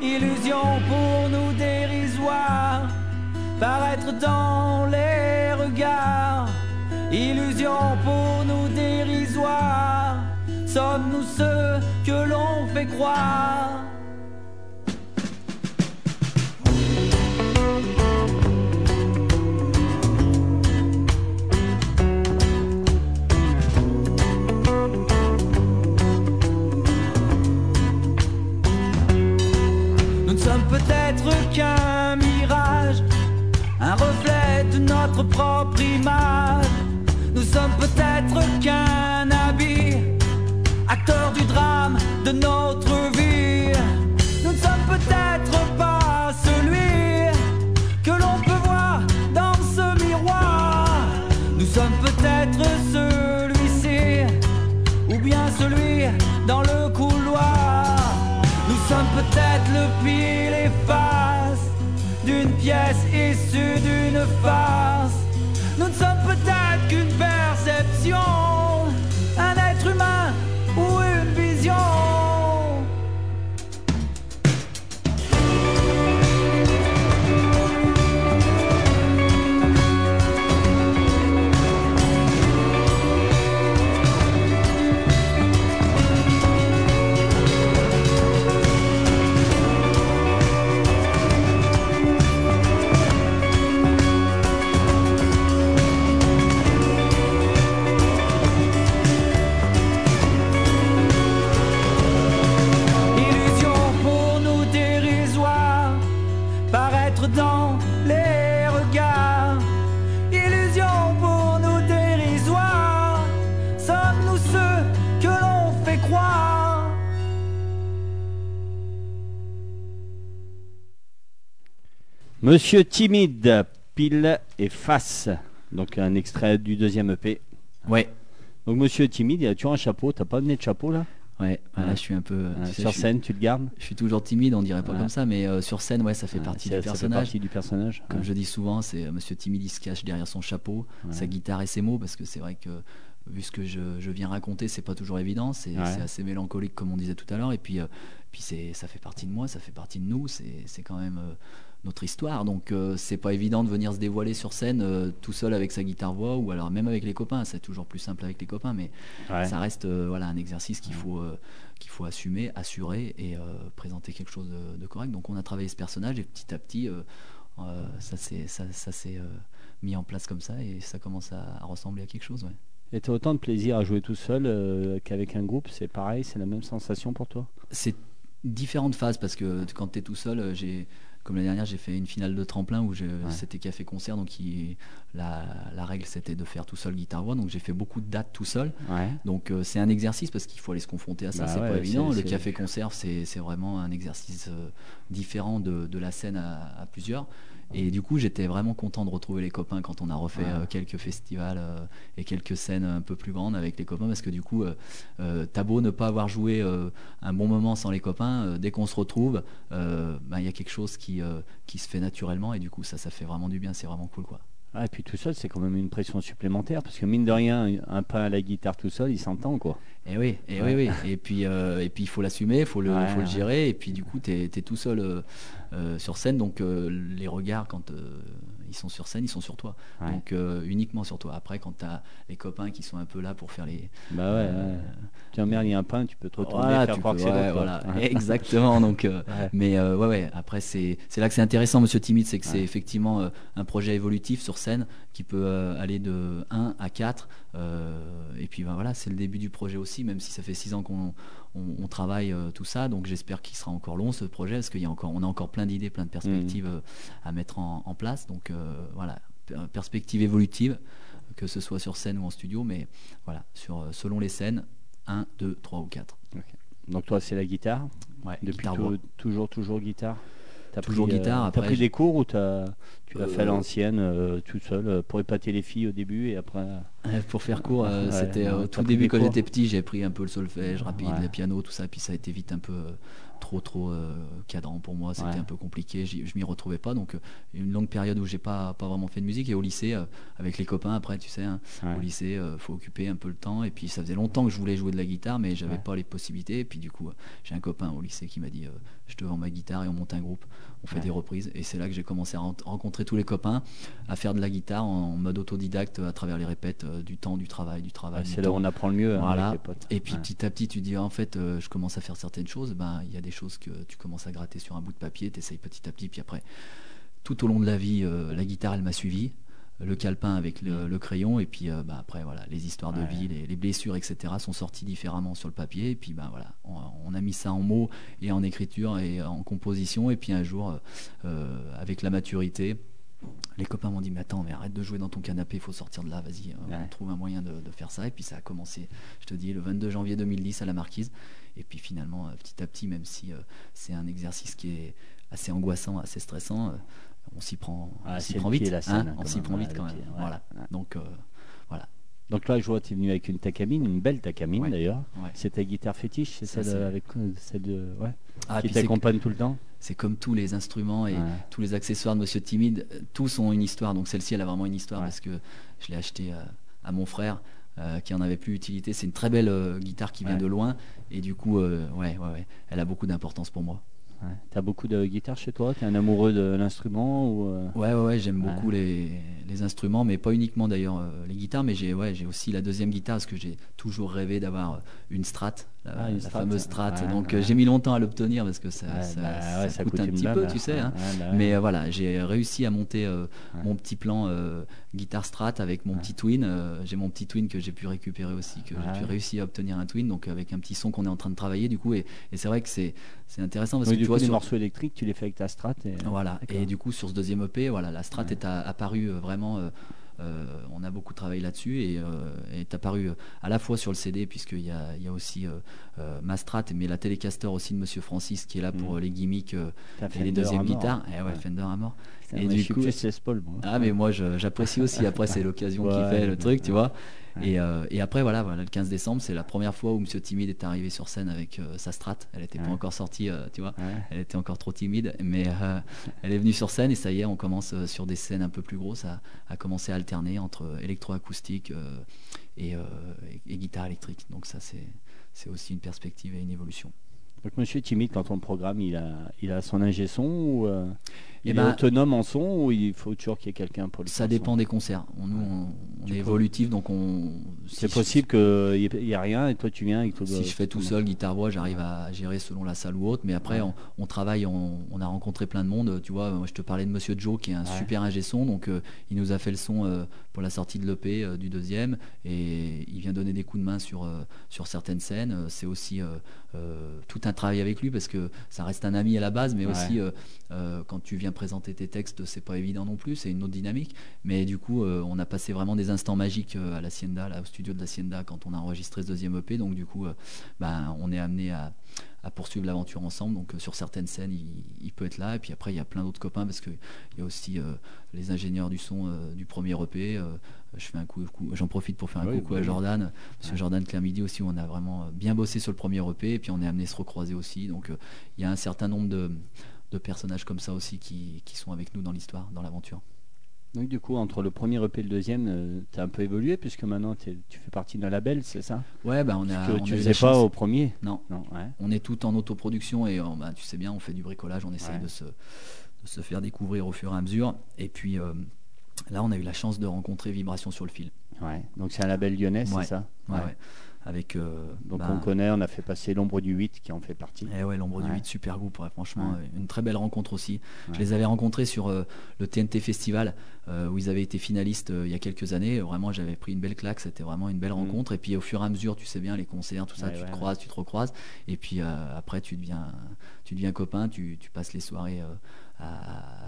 [SPEAKER 3] Illusion pour nous dérisoire, paraître dans les regards. Illusion pour nous dérisoire, sommes-nous ceux que l'on fait croire? Peut-être qu'un mirage, un reflet de notre propre image. Nous sommes peut-être qu'un habit, acteur du drame de notre vie. Nous ne sommes peut-être pas celui que l'on peut voir dans ce miroir. Nous sommes peut-être celui-ci, ou bien celui dans le couloir. Nous sommes peut-être le pile et face d'une pièce issue d'une farce. Nous ne sommes peut-être qu'une perception,
[SPEAKER 1] Monsieur Timide, pile et face. Donc un extrait du deuxième EP.
[SPEAKER 2] Ouais,
[SPEAKER 1] Donc Monsieur Timide, il a toujours un chapeau. T'as pas donné de chapeau là?
[SPEAKER 2] Ouais, voilà,
[SPEAKER 1] Ouais.
[SPEAKER 2] je suis un peu. Tu sais,
[SPEAKER 1] Sur
[SPEAKER 2] suis-
[SPEAKER 1] scène, tu le gardes?
[SPEAKER 2] Je suis toujours timide, on dirait pas
[SPEAKER 1] Ouais.
[SPEAKER 2] comme ça, mais euh, sur scène, ouais, ça fait partie du
[SPEAKER 1] ça fait
[SPEAKER 2] personnage.
[SPEAKER 1] partie du personnage.
[SPEAKER 2] Comme je dis souvent, c'est euh, Monsieur Timide, il se cache derrière son chapeau, sa guitare et ses mots, parce que c'est vrai que vu ce que je, je viens raconter, c'est pas toujours évident, c'est assez mélancolique comme on disait tout à l'heure, et puis, euh, puis c'est, ça fait partie de moi, ça fait partie de nous, c'est, quand même notre histoire, donc euh, c'est pas évident de venir se dévoiler sur scène euh, tout seul avec sa guitare voix, ou alors même avec les copains, c'est toujours plus simple avec les copains, mais
[SPEAKER 1] Ouais.
[SPEAKER 2] ça reste euh, voilà un exercice qu'il faut euh, qu'il faut assumer, assurer et présenter quelque chose de, de correct. Donc on a travaillé ce personnage et petit à petit ça s'est ça, ça s'est mis en place comme ça et ça commence à, à ressembler à quelque chose. Ouais.
[SPEAKER 1] Et t'as autant de plaisir à jouer tout seul qu'avec un groupe C'est pareil, c'est la même sensation pour toi?
[SPEAKER 2] C'est différentes phases parce que quand tu es tout seul, j'ai comme l'année dernière, j'ai fait une finale de tremplin où c'était café-concert, donc il- la, la règle c'était de faire tout seul guitare-voix, donc j'ai fait beaucoup de dates tout seul.
[SPEAKER 1] Ouais.
[SPEAKER 2] Donc euh, c'est un exercice parce qu'il faut aller se confronter à ça,
[SPEAKER 1] Bah
[SPEAKER 2] c'est
[SPEAKER 1] ouais,
[SPEAKER 2] pas évident. Le
[SPEAKER 1] c'est-
[SPEAKER 2] café-concert, c'est c'est vraiment un exercice euh, différent de, de la scène à, à plusieurs. Et du coup, j'étais vraiment content de retrouver les copains quand on a refait euh, quelques festivals euh, et quelques scènes un peu plus grandes avec les copains, parce que du coup, euh, t'as beau ne pas avoir joué un bon moment sans les copains, dès qu'on se retrouve, ben, il y a quelque chose qui, qui se fait naturellement, et du coup, ça, ça fait vraiment du bien, c'est vraiment cool, quoi.
[SPEAKER 1] Ah, et puis tout seul, c'est quand même une pression supplémentaire parce que mine de rien, un pain à la guitare tout seul, il s'entend quoi.
[SPEAKER 2] Et oui, et
[SPEAKER 1] Ouais.
[SPEAKER 2] oui, oui. Et puis, euh, et puis il faut l'assumer, il faut le,
[SPEAKER 1] Ouais,
[SPEAKER 2] faut le gérer. Et puis du coup, tu es, tout seul euh, euh, sur scène, donc les regards quand ils sont sur scène, ils sont sur toi.
[SPEAKER 1] Ouais.
[SPEAKER 2] Donc euh, uniquement sur toi. Après, quand tu as les copains qui sont un peu là pour faire les.
[SPEAKER 1] Bah ouais.
[SPEAKER 2] euh,
[SPEAKER 1] ouais. Tiens, merde, il y a un pain, tu peux te retourner
[SPEAKER 2] voilà,
[SPEAKER 1] faire
[SPEAKER 2] tu
[SPEAKER 1] croire
[SPEAKER 2] peux-
[SPEAKER 1] que
[SPEAKER 2] ouais, voilà, exactement. Donc, euh, mais euh, ouais, ouais. Après, c'est là que c'est intéressant, Monsieur Timide, c'est que c'est effectivement un projet évolutif sur scène qui peut aller de 1 à 4. euh, et puis ben, voilà, c'est le début du projet aussi, même si ça fait 6 ans qu'on on, on travaille euh, tout ça. Donc j'espère qu'il sera encore long ce projet, parce qu'il y a encore, on a encore plein d'idées, plein de perspectives
[SPEAKER 1] Mmh.
[SPEAKER 2] euh, à mettre en, en place. Donc euh, voilà, per- perspective évolutive, que ce soit sur scène ou en studio, mais voilà, sur, euh, selon les scènes, 1, 2, 3 ou 4.
[SPEAKER 1] Donc toi, c'est la guitare
[SPEAKER 2] Ouais,
[SPEAKER 1] Depuis
[SPEAKER 2] guitare
[SPEAKER 1] toujours, toujours guitare? T'as
[SPEAKER 2] Toujours
[SPEAKER 1] pris, euh,
[SPEAKER 2] guitare,
[SPEAKER 1] T'as
[SPEAKER 2] après,
[SPEAKER 1] pris des cours ou t'as, tu l'as fait à
[SPEAKER 2] Euh,
[SPEAKER 1] l'ancienne, euh, tout seul, euh, pour épater les filles au début et après.
[SPEAKER 2] Euh, Pour faire court, euh,
[SPEAKER 1] Ouais,
[SPEAKER 2] c'était euh, au tout début quand j'étais petit, j'ai pris un peu le solfège rapide,
[SPEAKER 1] Ouais.
[SPEAKER 2] le piano, tout ça, puis ça a été vite un peu euh, trop trop euh, cadrant pour moi, c'était
[SPEAKER 1] Ouais.
[SPEAKER 2] un peu compliqué, je m'y retrouvais pas, donc euh, une longue période où j'ai pas pas vraiment fait de musique et au lycée euh, avec les copains après, tu sais, hein,
[SPEAKER 1] Ouais.
[SPEAKER 2] au lycée, euh, faut occuper un peu le temps et puis ça faisait longtemps que je voulais jouer de la guitare, mais j'avais
[SPEAKER 1] Ouais.
[SPEAKER 2] pas les possibilités et puis du coup euh, j'ai un copain au lycée qui m'a dit euh, je te vends ma guitare et on monte un groupe, on fait des reprises et c'est là que j'ai commencé à ren- tous les copains, à faire de la guitare en mode autodidacte à travers les répètes euh, du temps, du travail, du travail.
[SPEAKER 1] C'est là où on apprend le mieux hein,
[SPEAKER 2] Voilà.
[SPEAKER 1] avec les potes.
[SPEAKER 2] Et puis
[SPEAKER 1] Ouais.
[SPEAKER 2] petit à petit, tu dis en fait, euh, je commence à faire certaines choses. Ben, il y a des choses que tu commences à gratter sur un bout de papier, tu essayes petit à petit, puis après, tout au long de la vie, euh, la guitare, elle m'a suivi. Le calepin avec le, le crayon, et puis euh, ben, après, voilà, les histoires de
[SPEAKER 1] Ouais.
[SPEAKER 2] vie, les, les blessures, etc., sont sorties différemment sur le papier. Et puis, ben voilà, on, on a mis ça en mots et en écriture et en composition. Et puis un jour, euh, avec la maturité, les copains m'ont dit mais attends mais arrête de jouer dans ton canapé il faut sortir de là vas-y euh, on
[SPEAKER 1] Ouais.
[SPEAKER 2] trouve un moyen de, de faire ça. Et puis ça a commencé je te dis le 22 janvier 2010 à la marquise. Et puis finalement euh, petit à petit même si euh, c'est un exercice qui est assez angoissant assez stressant on s'y prend on
[SPEAKER 1] Ah,
[SPEAKER 2] s'y prend vite
[SPEAKER 1] scène,
[SPEAKER 2] hein, on s'y prend vite quand même.
[SPEAKER 1] pied, ouais,
[SPEAKER 2] voilà.
[SPEAKER 1] Ouais.
[SPEAKER 2] donc euh,
[SPEAKER 1] Donc là, je vois, tu es venu avec une Takamine, une belle Takamine
[SPEAKER 2] Ouais.
[SPEAKER 1] d'ailleurs. C'est ta guitare fétiche, c'est celle avec celle de, ouais,
[SPEAKER 2] Ah,
[SPEAKER 1] qui t'accompagne tout le temps.
[SPEAKER 2] c'est comme tous les instruments et
[SPEAKER 1] Ouais.
[SPEAKER 2] tous les accessoires de Monsieur Timide, tous ont une histoire. Donc celle-ci, elle a vraiment une histoire
[SPEAKER 1] Ouais.
[SPEAKER 2] parce que je l'ai acheté euh, à mon frère euh, qui en avait plus utilité. C'est une très belle euh, guitare qui vient
[SPEAKER 1] Ouais.
[SPEAKER 2] de loin et du coup, euh, ouais, elle a beaucoup d'importance pour moi.
[SPEAKER 1] T'as beaucoup de guitares chez toi? T'es un amoureux de l'instrument ou
[SPEAKER 2] Ouais, ouais, j'aime beaucoup les, les instruments, mais pas uniquement d'ailleurs les guitares, mais j'ai ouais, j'ai aussi la deuxième guitare parce que j'ai toujours rêvé d'avoir une Strat, la,
[SPEAKER 1] Ah, une
[SPEAKER 2] la
[SPEAKER 1] Strat,
[SPEAKER 2] fameuse. Strat.
[SPEAKER 1] Ouais,
[SPEAKER 2] Donc
[SPEAKER 1] ouais.
[SPEAKER 2] euh, j'ai mis longtemps à l'obtenir parce que ça,
[SPEAKER 1] ouais,
[SPEAKER 2] ça,
[SPEAKER 1] bah,
[SPEAKER 2] ça
[SPEAKER 1] ouais, ça
[SPEAKER 2] coûte, un petit peu,
[SPEAKER 1] là.
[SPEAKER 2] tu sais. hein.
[SPEAKER 1] Bah.
[SPEAKER 2] Mais euh, voilà, j'ai réussi à monter euh, mon petit plan euh, guitare strat avec mon petit twin. Euh, j'ai mon petit twin que j'ai pu récupérer aussi, que j'ai réussi à obtenir un twin, donc avec un petit son qu'on est en train de travailler du coup. Et, et c'est vrai que c'est c'est intéressant parce
[SPEAKER 1] Oui,
[SPEAKER 2] que
[SPEAKER 1] du
[SPEAKER 2] tu
[SPEAKER 1] coup,
[SPEAKER 2] vois
[SPEAKER 1] les
[SPEAKER 2] sur-
[SPEAKER 1] morceaux électriques, tu les fais avec ta Strat. Et...
[SPEAKER 2] voilà. Et du coup, sur ce deuxième EP, voilà, la strat est apparue euh, vraiment. Euh, on a beaucoup travaillé là-dessus et euh, est apparu euh, à la fois sur le CD puisqu'il y a, il y a aussi euh, euh, ma strat, mais la Telecaster aussi de Monsieur Francis qui est là pour euh, les gimmicks et les deuxièmes guitares. Ouais,
[SPEAKER 1] Ouais.
[SPEAKER 2] Fender à mort.
[SPEAKER 1] Putain,
[SPEAKER 2] Et
[SPEAKER 1] moi,
[SPEAKER 2] du
[SPEAKER 1] je suis
[SPEAKER 2] coup-
[SPEAKER 1] plus Les Paul. moi.
[SPEAKER 2] Ah mais moi j'apprécie aussi. Après c'est l'occasion qui fait le truc, tu vois. Et, euh, et après voilà, voilà, le 15 décembre, c'est la première fois où Monsieur Timide est arrivé sur scène avec euh, sa strat. Elle n'était
[SPEAKER 1] Ouais.
[SPEAKER 2] pas encore sortie, euh, tu vois.
[SPEAKER 1] Ouais.
[SPEAKER 2] Elle était encore trop timide, mais elle est venue sur scène et ça y est, on commence sur des scènes un peu plus grosses à, à commencer à alterner entre électroacoustique et, et- et guitare électrique. Donc ça c'est c'est aussi une perspective et une évolution.
[SPEAKER 1] Donc Monsieur Timide, quand on le programme, il a, il a son ingé son ou euh,
[SPEAKER 2] Eh
[SPEAKER 1] il
[SPEAKER 2] ben,
[SPEAKER 1] est autonome en son ou il faut toujours qu'il y ait quelqu'un pour le
[SPEAKER 2] Ça dépend
[SPEAKER 1] son
[SPEAKER 2] des concerts. On, nous, on, est
[SPEAKER 1] peux-
[SPEAKER 2] évolutif, donc on.
[SPEAKER 1] C'est
[SPEAKER 2] si-
[SPEAKER 1] possible qu'il n'y ait rien et toi tu viens et que
[SPEAKER 2] Si je fais tout seul guitare voix, j'arrive à gérer selon la salle ou autre. Mais après, on, on travaille, on, a rencontré plein de monde. Tu vois, moi, je te parlais de Monsieur Joe qui est un
[SPEAKER 1] Ouais.
[SPEAKER 2] super ingé son. Donc, euh, il nous a fait le son euh, pour la sortie de l'EP euh, du deuxième, et il vient donner des coups de main sur sur certaines scènes. C'est aussi tout un travail avec lui parce que ça reste un ami à la base, mais
[SPEAKER 1] Ouais.
[SPEAKER 2] aussi quand tu viens présenter tes textes, c'est pas évident non plus. C'est une autre dynamique. Mais du coup, euh, on a passé vraiment des instants magiques euh, à l'Hacienda, là, au studio de l'Hacienda, quand on a enregistré ce deuxième EP. Donc, du coup, euh, ben, on est amené à, à poursuivre l'aventure ensemble. Donc, euh, sur certaines scènes, il, il peut être là. Et puis après, il y a plein d'autres copains parce qu'il y a aussi euh, les ingénieurs du son euh, du premier EP. Je fais un coup, coup- j'en profite pour faire un
[SPEAKER 1] Oui,
[SPEAKER 2] coucou
[SPEAKER 1] oui,
[SPEAKER 2] à. Jordan, Monsieur
[SPEAKER 1] Ouais.
[SPEAKER 2] Jordan Clamidi aussi. Où on a vraiment bien bossé sur le premier EP. Et puis, on est amené à se recroiser aussi. Donc, il y a un certain nombre de, de personnages comme ça aussi qui, qui sont avec nous dans l'histoire, dans l'aventure.
[SPEAKER 1] Donc du coup, entre le premier EP et le deuxième, tu as un peu évolué puisque maintenant tu fais partie d'un label, c'est ça?
[SPEAKER 2] Ouais, bah, on a,
[SPEAKER 1] Que
[SPEAKER 2] on
[SPEAKER 1] tu
[SPEAKER 2] a
[SPEAKER 1] faisais pas au premier?
[SPEAKER 2] Non,
[SPEAKER 1] Non, ouais.
[SPEAKER 2] on est tout en autoproduction et euh, bah, tu sais bien, on fait du bricolage, on essaye
[SPEAKER 1] Ouais.
[SPEAKER 2] de, se, de se faire découvrir au fur et à mesure. Et puis euh, là, on a eu la chance de rencontrer Vibration sur le fil.
[SPEAKER 1] ouais. Donc c'est un label lyonnais,
[SPEAKER 2] Ouais.
[SPEAKER 1] c'est ça
[SPEAKER 2] ouais. Avec. euh,
[SPEAKER 1] Donc
[SPEAKER 2] bah,
[SPEAKER 1] on connaît, on a fait passer l'ombre du 8 qui en fait partie.
[SPEAKER 2] Eh ouais, l'ombre du
[SPEAKER 1] Ouais.
[SPEAKER 2] 8, super groupe, ouais, franchement,
[SPEAKER 1] Ouais.
[SPEAKER 2] euh, une très belle rencontre aussi. Je les avais rencontrés sur euh, le TNT Festival euh, où ils avaient été finalistes il y a quelques années. Vraiment, j'avais pris une belle claque, c'était vraiment une belle
[SPEAKER 1] Mhm.
[SPEAKER 2] rencontre. Et puis au fur et à mesure, tu sais bien, les concerts, tout ça, tu te croises, tu te recroises. Et puis après, tu deviens, tu deviens copain, tu, tu passes les soirées euh,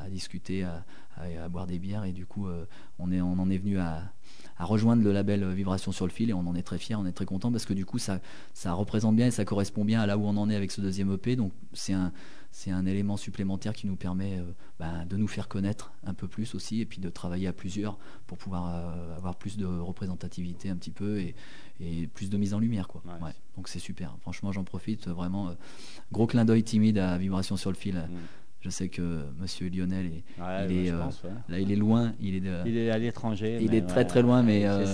[SPEAKER 2] à, discuter, à, boire des bières. Et du coup, on, est, on en est venu à, rejoindre le label Vibration sur le fil et on en est très fiers, on est très content parce que du coup ça, ça représente bien et ça correspond bien à là où on en est avec ce deuxième EP. Donc c'est un, c'est un élément supplémentaire qui nous permet euh, ben, de nous faire connaître un peu plus aussi et puis de travailler à plusieurs pour pouvoir euh, avoir plus de représentativité un petit peu et, plus de mise en lumière. Quoi. Donc c'est super. Franchement, j'en profite vraiment. Euh, gros clin d'œil timide à Vibration sur le fil. Mm. Je sais que Monsieur Lionel est, il est, euh, là, il est loin, il est,
[SPEAKER 1] il est à l'étranger.
[SPEAKER 2] Il est très très loin, mais euh,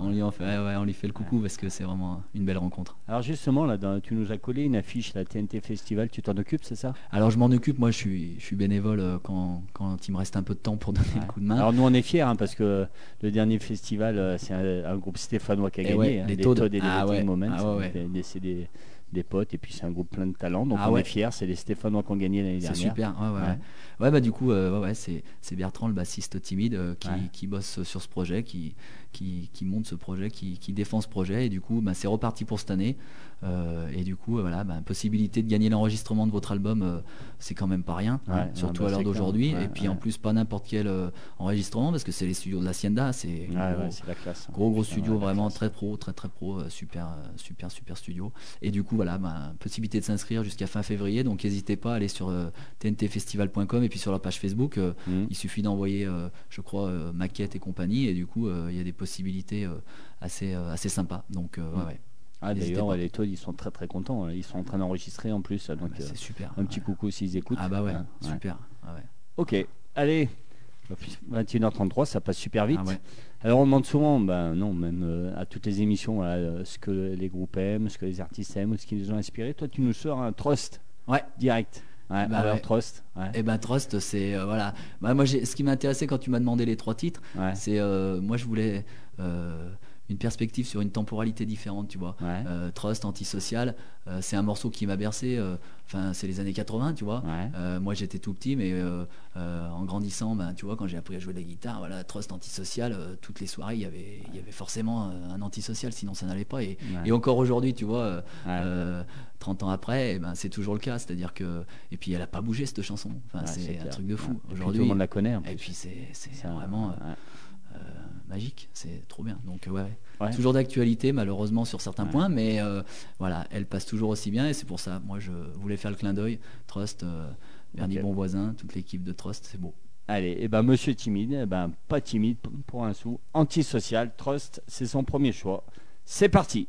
[SPEAKER 2] on lui fait, on lui fait le coucou parce que c'est vraiment une belle rencontre.
[SPEAKER 1] Alors justement là, tu nous as collé une affiche, la TNT Festival. Tu t'en occupes, c'est ça?
[SPEAKER 2] Alors je m'en occupe. Moi, je suis, je suis bénévole euh, quand, quand, il me reste un peu de temps pour donner le coup de main.
[SPEAKER 1] Alors nous, on est fiers hein, parce que le dernier festival, c'est un, groupe stéphanois qui a gagné.
[SPEAKER 2] Hein, les, Toads
[SPEAKER 1] et les
[SPEAKER 2] ah.
[SPEAKER 1] Moments. Ah, des potes et puis c'est un groupe plein de talents donc ah on est fiers. C'est les Stéphanois qui ont gagné l'année dernière.
[SPEAKER 2] c'est super ouais, ouais, ouais. bah du coup euh, ouais, c'est, Bertrand le bassiste timide euh, qui, qui, bosse sur ce projet qui, qui, qui monte ce projet qui, qui, défend ce projet et du coup bah, c'est reparti pour cette année euh, et du coup, voilà, bah, possibilité de gagner l'enregistrement de votre album, euh, c'est quand même pas rien, hein, surtout bah, à l'heure d'aujourd'hui. et puis en plus, pas n'importe quel euh, enregistrement parce que c'est les studios de la Sienda, c'est
[SPEAKER 1] la classe.
[SPEAKER 2] Gros gros studio, vraiment très pro, très très pro, super super super studio. Et du coup, voilà, bah, possibilité de s'inscrire jusqu'à fin février. Donc n'hésitez pas à aller sur tntfestival.com et puis sur la page Facebook. Mmh. Il suffit d'envoyer, je crois, maquette et compagnie. Et du coup, il y a des possibilités assez assez sympas. Donc mmh. ouais.
[SPEAKER 1] Ah, d'ailleurs, les Toads, ils sont très très contents. Hein. Ils sont en train d'enregistrer en plus. Donc,
[SPEAKER 2] ah, bah, c'est super.
[SPEAKER 1] Un petit coucou s'ils écoutent.
[SPEAKER 2] Ah bah ouais, hein, super. Ah
[SPEAKER 1] ok, allez. 21h33, ça passe super vite. Alors on demande souvent, ben non, même euh, à toutes les émissions, euh, ce que les groupes aiment, ce que les artistes aiment, ce qui les ont inspirés. Toi, tu nous sors un trust.
[SPEAKER 2] Ouais.
[SPEAKER 1] Direct. Ouais, bah alors Trust.
[SPEAKER 2] Et eh ben Trust, c'est euh, voilà. Bah, moi, ce qui m'a intéressé quand tu m'as demandé les trois titres, c'est moi je voulais une perspective sur une temporalité différente, tu vois. Euh, Trust, antisocial, euh, c'est un morceau qui m'a bercé. Euh, enfin, c'est les années 80, tu vois. moi, j'étais tout petit, mais en grandissant, ben, tu vois, quand j'ai appris à jouer de la guitare, voilà, Trust, antisocial, toutes les soirées, il y avait, il y avait forcément un antisocial, sinon ça n'allait pas. Et, encore aujourd'hui, tu vois, 30 ans après, eh ben, c'est toujours le cas. C'est-à-dire que, et puis, elle a pas bougé cette chanson. Enfin, c'est un truc de fou.
[SPEAKER 1] Aujourd'hui, tout le monde la connaît.
[SPEAKER 2] Et puis, c'est vraiment magique, c'est trop bien. Donc ouais, toujours d'actualité malheureusement sur certains points, mais euh, voilà, elle passe toujours aussi bien et c'est pour ça, moi je voulais faire le clin d'œil. Trust, euh, Bernie Bonvoisin, toute l'équipe de Trust, c'est beau.
[SPEAKER 1] Allez, et eh ben Monsieur timide, et eh ben pas timide pour un sou, antisocial, Trust, c'est son premier choix. C'est parti.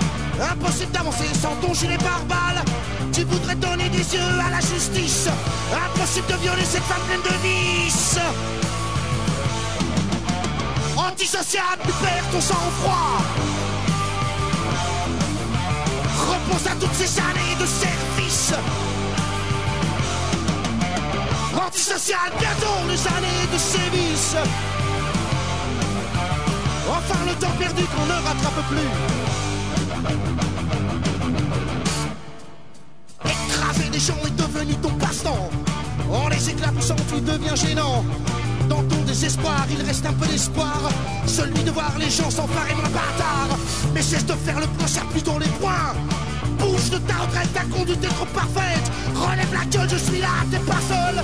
[SPEAKER 4] Impossible d'avancer sans ton gilet par Tu voudrais donner des yeux à la justice. Impossible de violer cette femme pleine de vices. Antisocial, tu perds ton sang-froid. Repose à toutes ces années de service. Antisocial, bientôt les années de sévice Enfin le temps perdu qu'on ne rattrape plus. devenu ton passe-temps. En les éclats poussant, tu deviens gênant. Dans ton désespoir, il reste un peu d'espoir. Celui de voir les gens s'emparer de la bâtard. Mais cesse de faire le point, serre plutôt les poings. Bouge de ta retraite, ta conduite est trop parfaite. Relève la gueule, je suis là, t'es pas seul.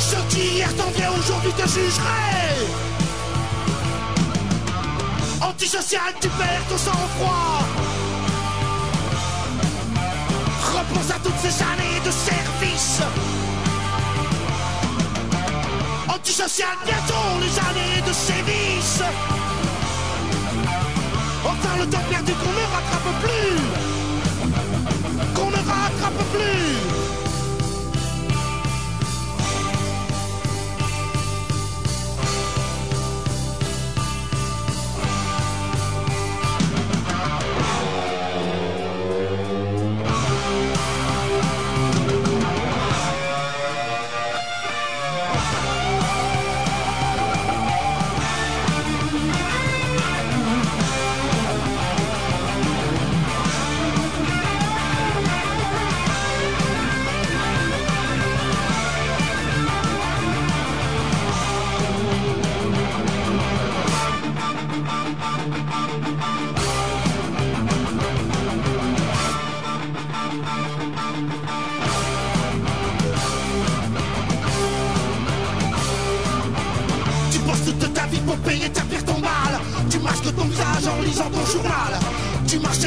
[SPEAKER 4] Ceux qui hier t'enviaient, aujourd'hui te jugeraient. Antisocial, tu perds ton sang-froid. Repense à toutes ces années de service. Antisocial, bientôt les années de sévices. Enfin le temps perdu qu'on ne rattrape plus. Qu'on ne rattrape plus.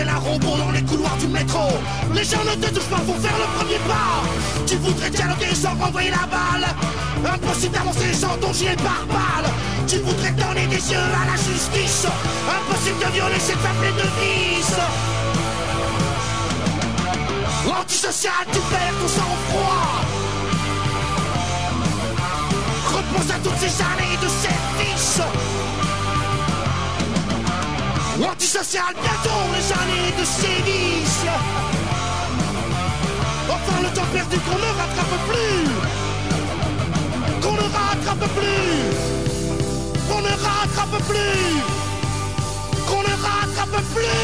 [SPEAKER 4] Un robot dans les couloirs du métro. Les gens ne te touchent pas pour faire le premier pas. Tu voudrais dialoguer sans renvoyer la balle. Impossible d'avancer sans ton gilet par balle. Tu voudrais donner des yeux à la justice. Impossible de violer cette femme pleine de vices. Antisocial, tu perds ton sang-froid. Repense à toutes ces années de service Antisocial, bientôt les années de sévice Enfin le temps perdu qu'on ne rattrape plus. Qu'on ne rattrape plus. Qu'on ne rattrape plus. Qu'on ne rattrape plus.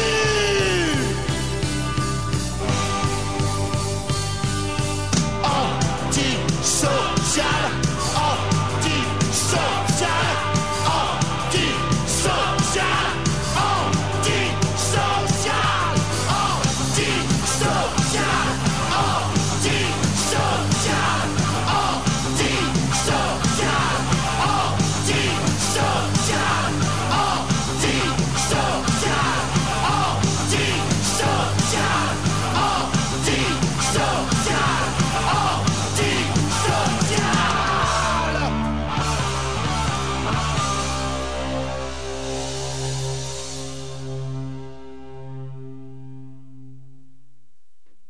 [SPEAKER 4] Antisocial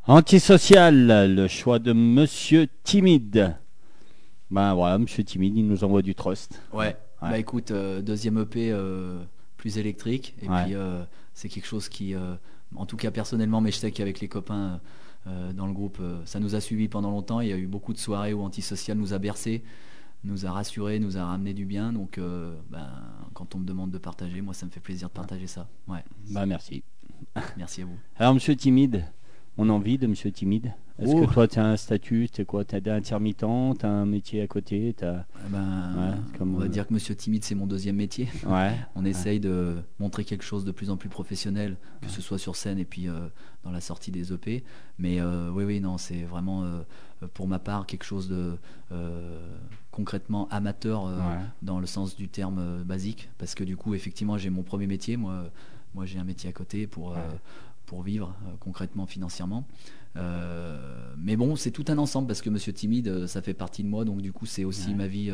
[SPEAKER 4] Antisocial,
[SPEAKER 1] le choix de Monsieur Timide. Ben voilà, Monsieur Timide, il nous envoie du trust.
[SPEAKER 2] Ouais.
[SPEAKER 1] Ouais.
[SPEAKER 2] Bah écoute, euh, deuxième EP euh, plus électrique. Et
[SPEAKER 1] Ouais.
[SPEAKER 2] puis euh, c'est quelque chose qui, en tout cas personnellement, mais je sais qu'avec les copains dans le groupe, ça nous a suivis pendant longtemps. Il y a eu beaucoup de soirées où Antisocial nous a bercé, nous a rassuré, nous a ramené du bien. Donc euh, ben, quand on me demande de partager, moi ça me fait plaisir de partager ça. Ouais.
[SPEAKER 1] Ben merci.
[SPEAKER 2] Merci à vous.
[SPEAKER 1] Alors Monsieur Timide, on a envie de Monsieur Timide. Est-ce
[SPEAKER 2] Oh.
[SPEAKER 1] que toi tu as un statut, t'es quoi? T'as des intermittents, t'as un métier à côté, t'as
[SPEAKER 2] Eh ben,
[SPEAKER 1] Ouais, comme,
[SPEAKER 2] on va
[SPEAKER 1] euh,
[SPEAKER 2] dire que Monsieur Timide, c'est mon deuxième métier.
[SPEAKER 1] ouais.
[SPEAKER 2] On essaye de montrer quelque chose de plus en plus professionnel, que ce soit sur scène et puis euh, dans la sortie des EP. Mais euh, oui, oui, non, c'est vraiment euh, pour ma part quelque chose de concrètement amateur dans le sens du terme basique, parce que du coup, effectivement, j'ai mon premier métier. Moi, moi, j'ai un métier à côté pour pour vivre euh, concrètement financièrement. Euh, mais bon, c'est tout un ensemble parce que Monsieur Timide, euh, ça fait partie de moi, donc du coup, c'est aussi
[SPEAKER 1] Ouais.
[SPEAKER 2] ma vie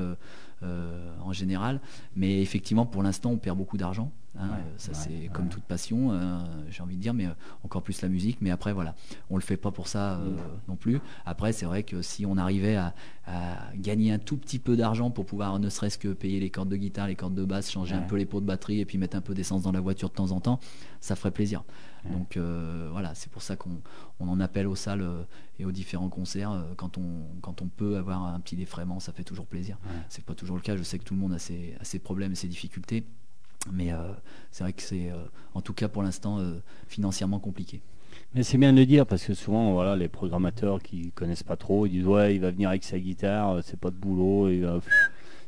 [SPEAKER 2] euh, en général. Mais effectivement, pour l'instant, on perd beaucoup d'argent. hein.
[SPEAKER 1] Ouais,
[SPEAKER 2] ça,
[SPEAKER 1] ouais,
[SPEAKER 2] c'est
[SPEAKER 1] ouais.
[SPEAKER 2] comme toute passion, euh, j'ai envie de dire, mais euh, encore plus la musique. Mais après, voilà, on le fait pas pour ça euh, non plus. Après, c'est vrai que si on arrivait à, à gagner un tout petit peu d'argent pour pouvoir ne serait-ce que payer les cordes de guitare, les cordes de basse, changer un peu les pots de batterie et puis mettre un peu d'essence dans la voiture de temps en temps, ça ferait plaisir. Donc voilà, c'est pour ça qu'on on en appelle aux salles euh, et aux différents concerts euh, quand on quand on peut avoir un petit défraiement, ça fait toujours plaisir.
[SPEAKER 1] Ouais.
[SPEAKER 2] C'est pas toujours le cas. Je sais que tout le monde a ses, a ses problèmes et ses difficultés, mais euh, c'est vrai que c'est euh, en tout cas pour l'instant euh, financièrement compliqué.
[SPEAKER 1] Mais c'est bien de le dire parce que souvent, voilà, les programmateurs qui connaissent pas trop, ils disent ouais, il va venir avec sa guitare, c'est pas de boulot, il va-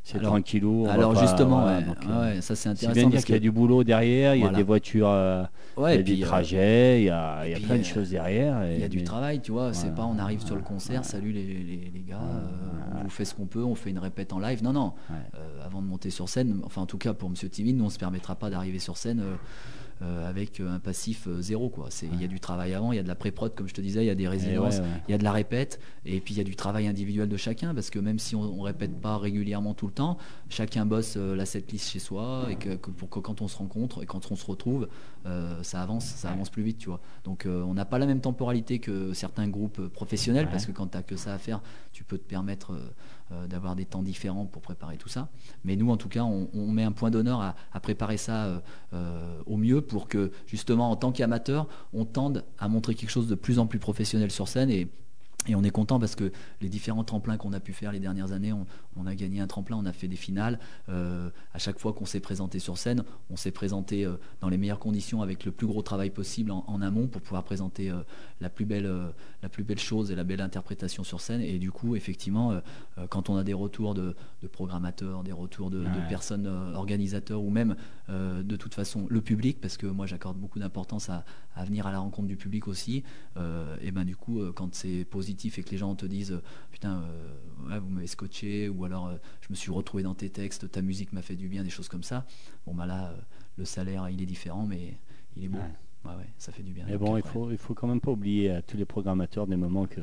[SPEAKER 1] c'est tranquillou. on va
[SPEAKER 2] Alors
[SPEAKER 1] pas-
[SPEAKER 2] justement,
[SPEAKER 1] voilà,
[SPEAKER 2] ouais,
[SPEAKER 1] donc,
[SPEAKER 2] ouais,
[SPEAKER 1] euh,
[SPEAKER 2] ouais, ça c'est
[SPEAKER 1] c'est
[SPEAKER 2] intéressant
[SPEAKER 1] bien
[SPEAKER 2] parce
[SPEAKER 1] qu'il y a du boulot derrière, il y a des voitures, euh,
[SPEAKER 2] ouais,
[SPEAKER 1] il y a des
[SPEAKER 2] puis, euh,
[SPEAKER 1] trajets, il y a, y plein de
[SPEAKER 2] euh,
[SPEAKER 1] choses derrière.
[SPEAKER 2] Il y a du travail, tu vois. C'est pas on arrive sur le concert, salut les, les- les gars, euh, on on fait ce qu'on peut, on fait une répète en live. Non, non. Euh, avant de monter sur scène, enfin en tout cas pour Monsieur Timide, nous on se permettra pas d'arriver sur scène. Euh, avec euh, un passif euh, zéro il y a du travail avant, il y a de la pré-prod comme je te disais, il y a des
[SPEAKER 1] Et
[SPEAKER 2] résidences,
[SPEAKER 1] ouais, ouais.
[SPEAKER 2] il y a de la répète et puis il y a du travail individuel de chacun parce que même si on, on répète pas régulièrement tout le temps, chacun bosse la setlist chez soi et que, que pour que quand on se rencontre et quand on se retrouve, euh, ça avance, ça avance plus vite, tu vois. Donc euh, on n'a pas la même temporalité que certains groupes professionnels parce que quand tu as que ça à faire, tu peux te permettre euh, d'avoir des temps différents pour préparer tout ça. Mais nous, en tout cas, on, met un point d'honneur à, préparer ça euh, euh, au mieux pour que, justement, en tant qu'amateur, on tende à montrer quelque chose de plus en plus professionnel sur scène. Et, on est content parce que les différents tremplins qu'on a pu faire les dernières années, on, on a gagné un tremplin, on a fait des finales. Euh, à chaque fois qu'on s'est présenté sur scène, on s'est présenté euh, dans les meilleures conditions avec le plus gros travail possible en, en amont pour pouvoir présenter euh, la, plus belle, la plus belle chose et la belle interprétation sur scène. Et du coup, effectivement, quand on a des retours de, de programmateurs, des retours de, personnes organisateurs ou même de toute façon le public, parce que moi j'accorde beaucoup d'importance à, à venir à la rencontre du public aussi, et ben du coup, quand c'est positif et que les gens te disent putain, ouais, vous m'avez scotché, ou alors euh, je me suis retrouvé dans tes textes, ta musique m'a fait du bien, des choses comme ça, bon bah là, euh, le salaire il est différent, mais il est beau.
[SPEAKER 1] Ouais.
[SPEAKER 2] Ouais, ouais, ça fait du bien.
[SPEAKER 1] Mais bon,
[SPEAKER 2] euh,
[SPEAKER 1] il faut, il faut quand même pas oublier à tous les programmateurs des moments que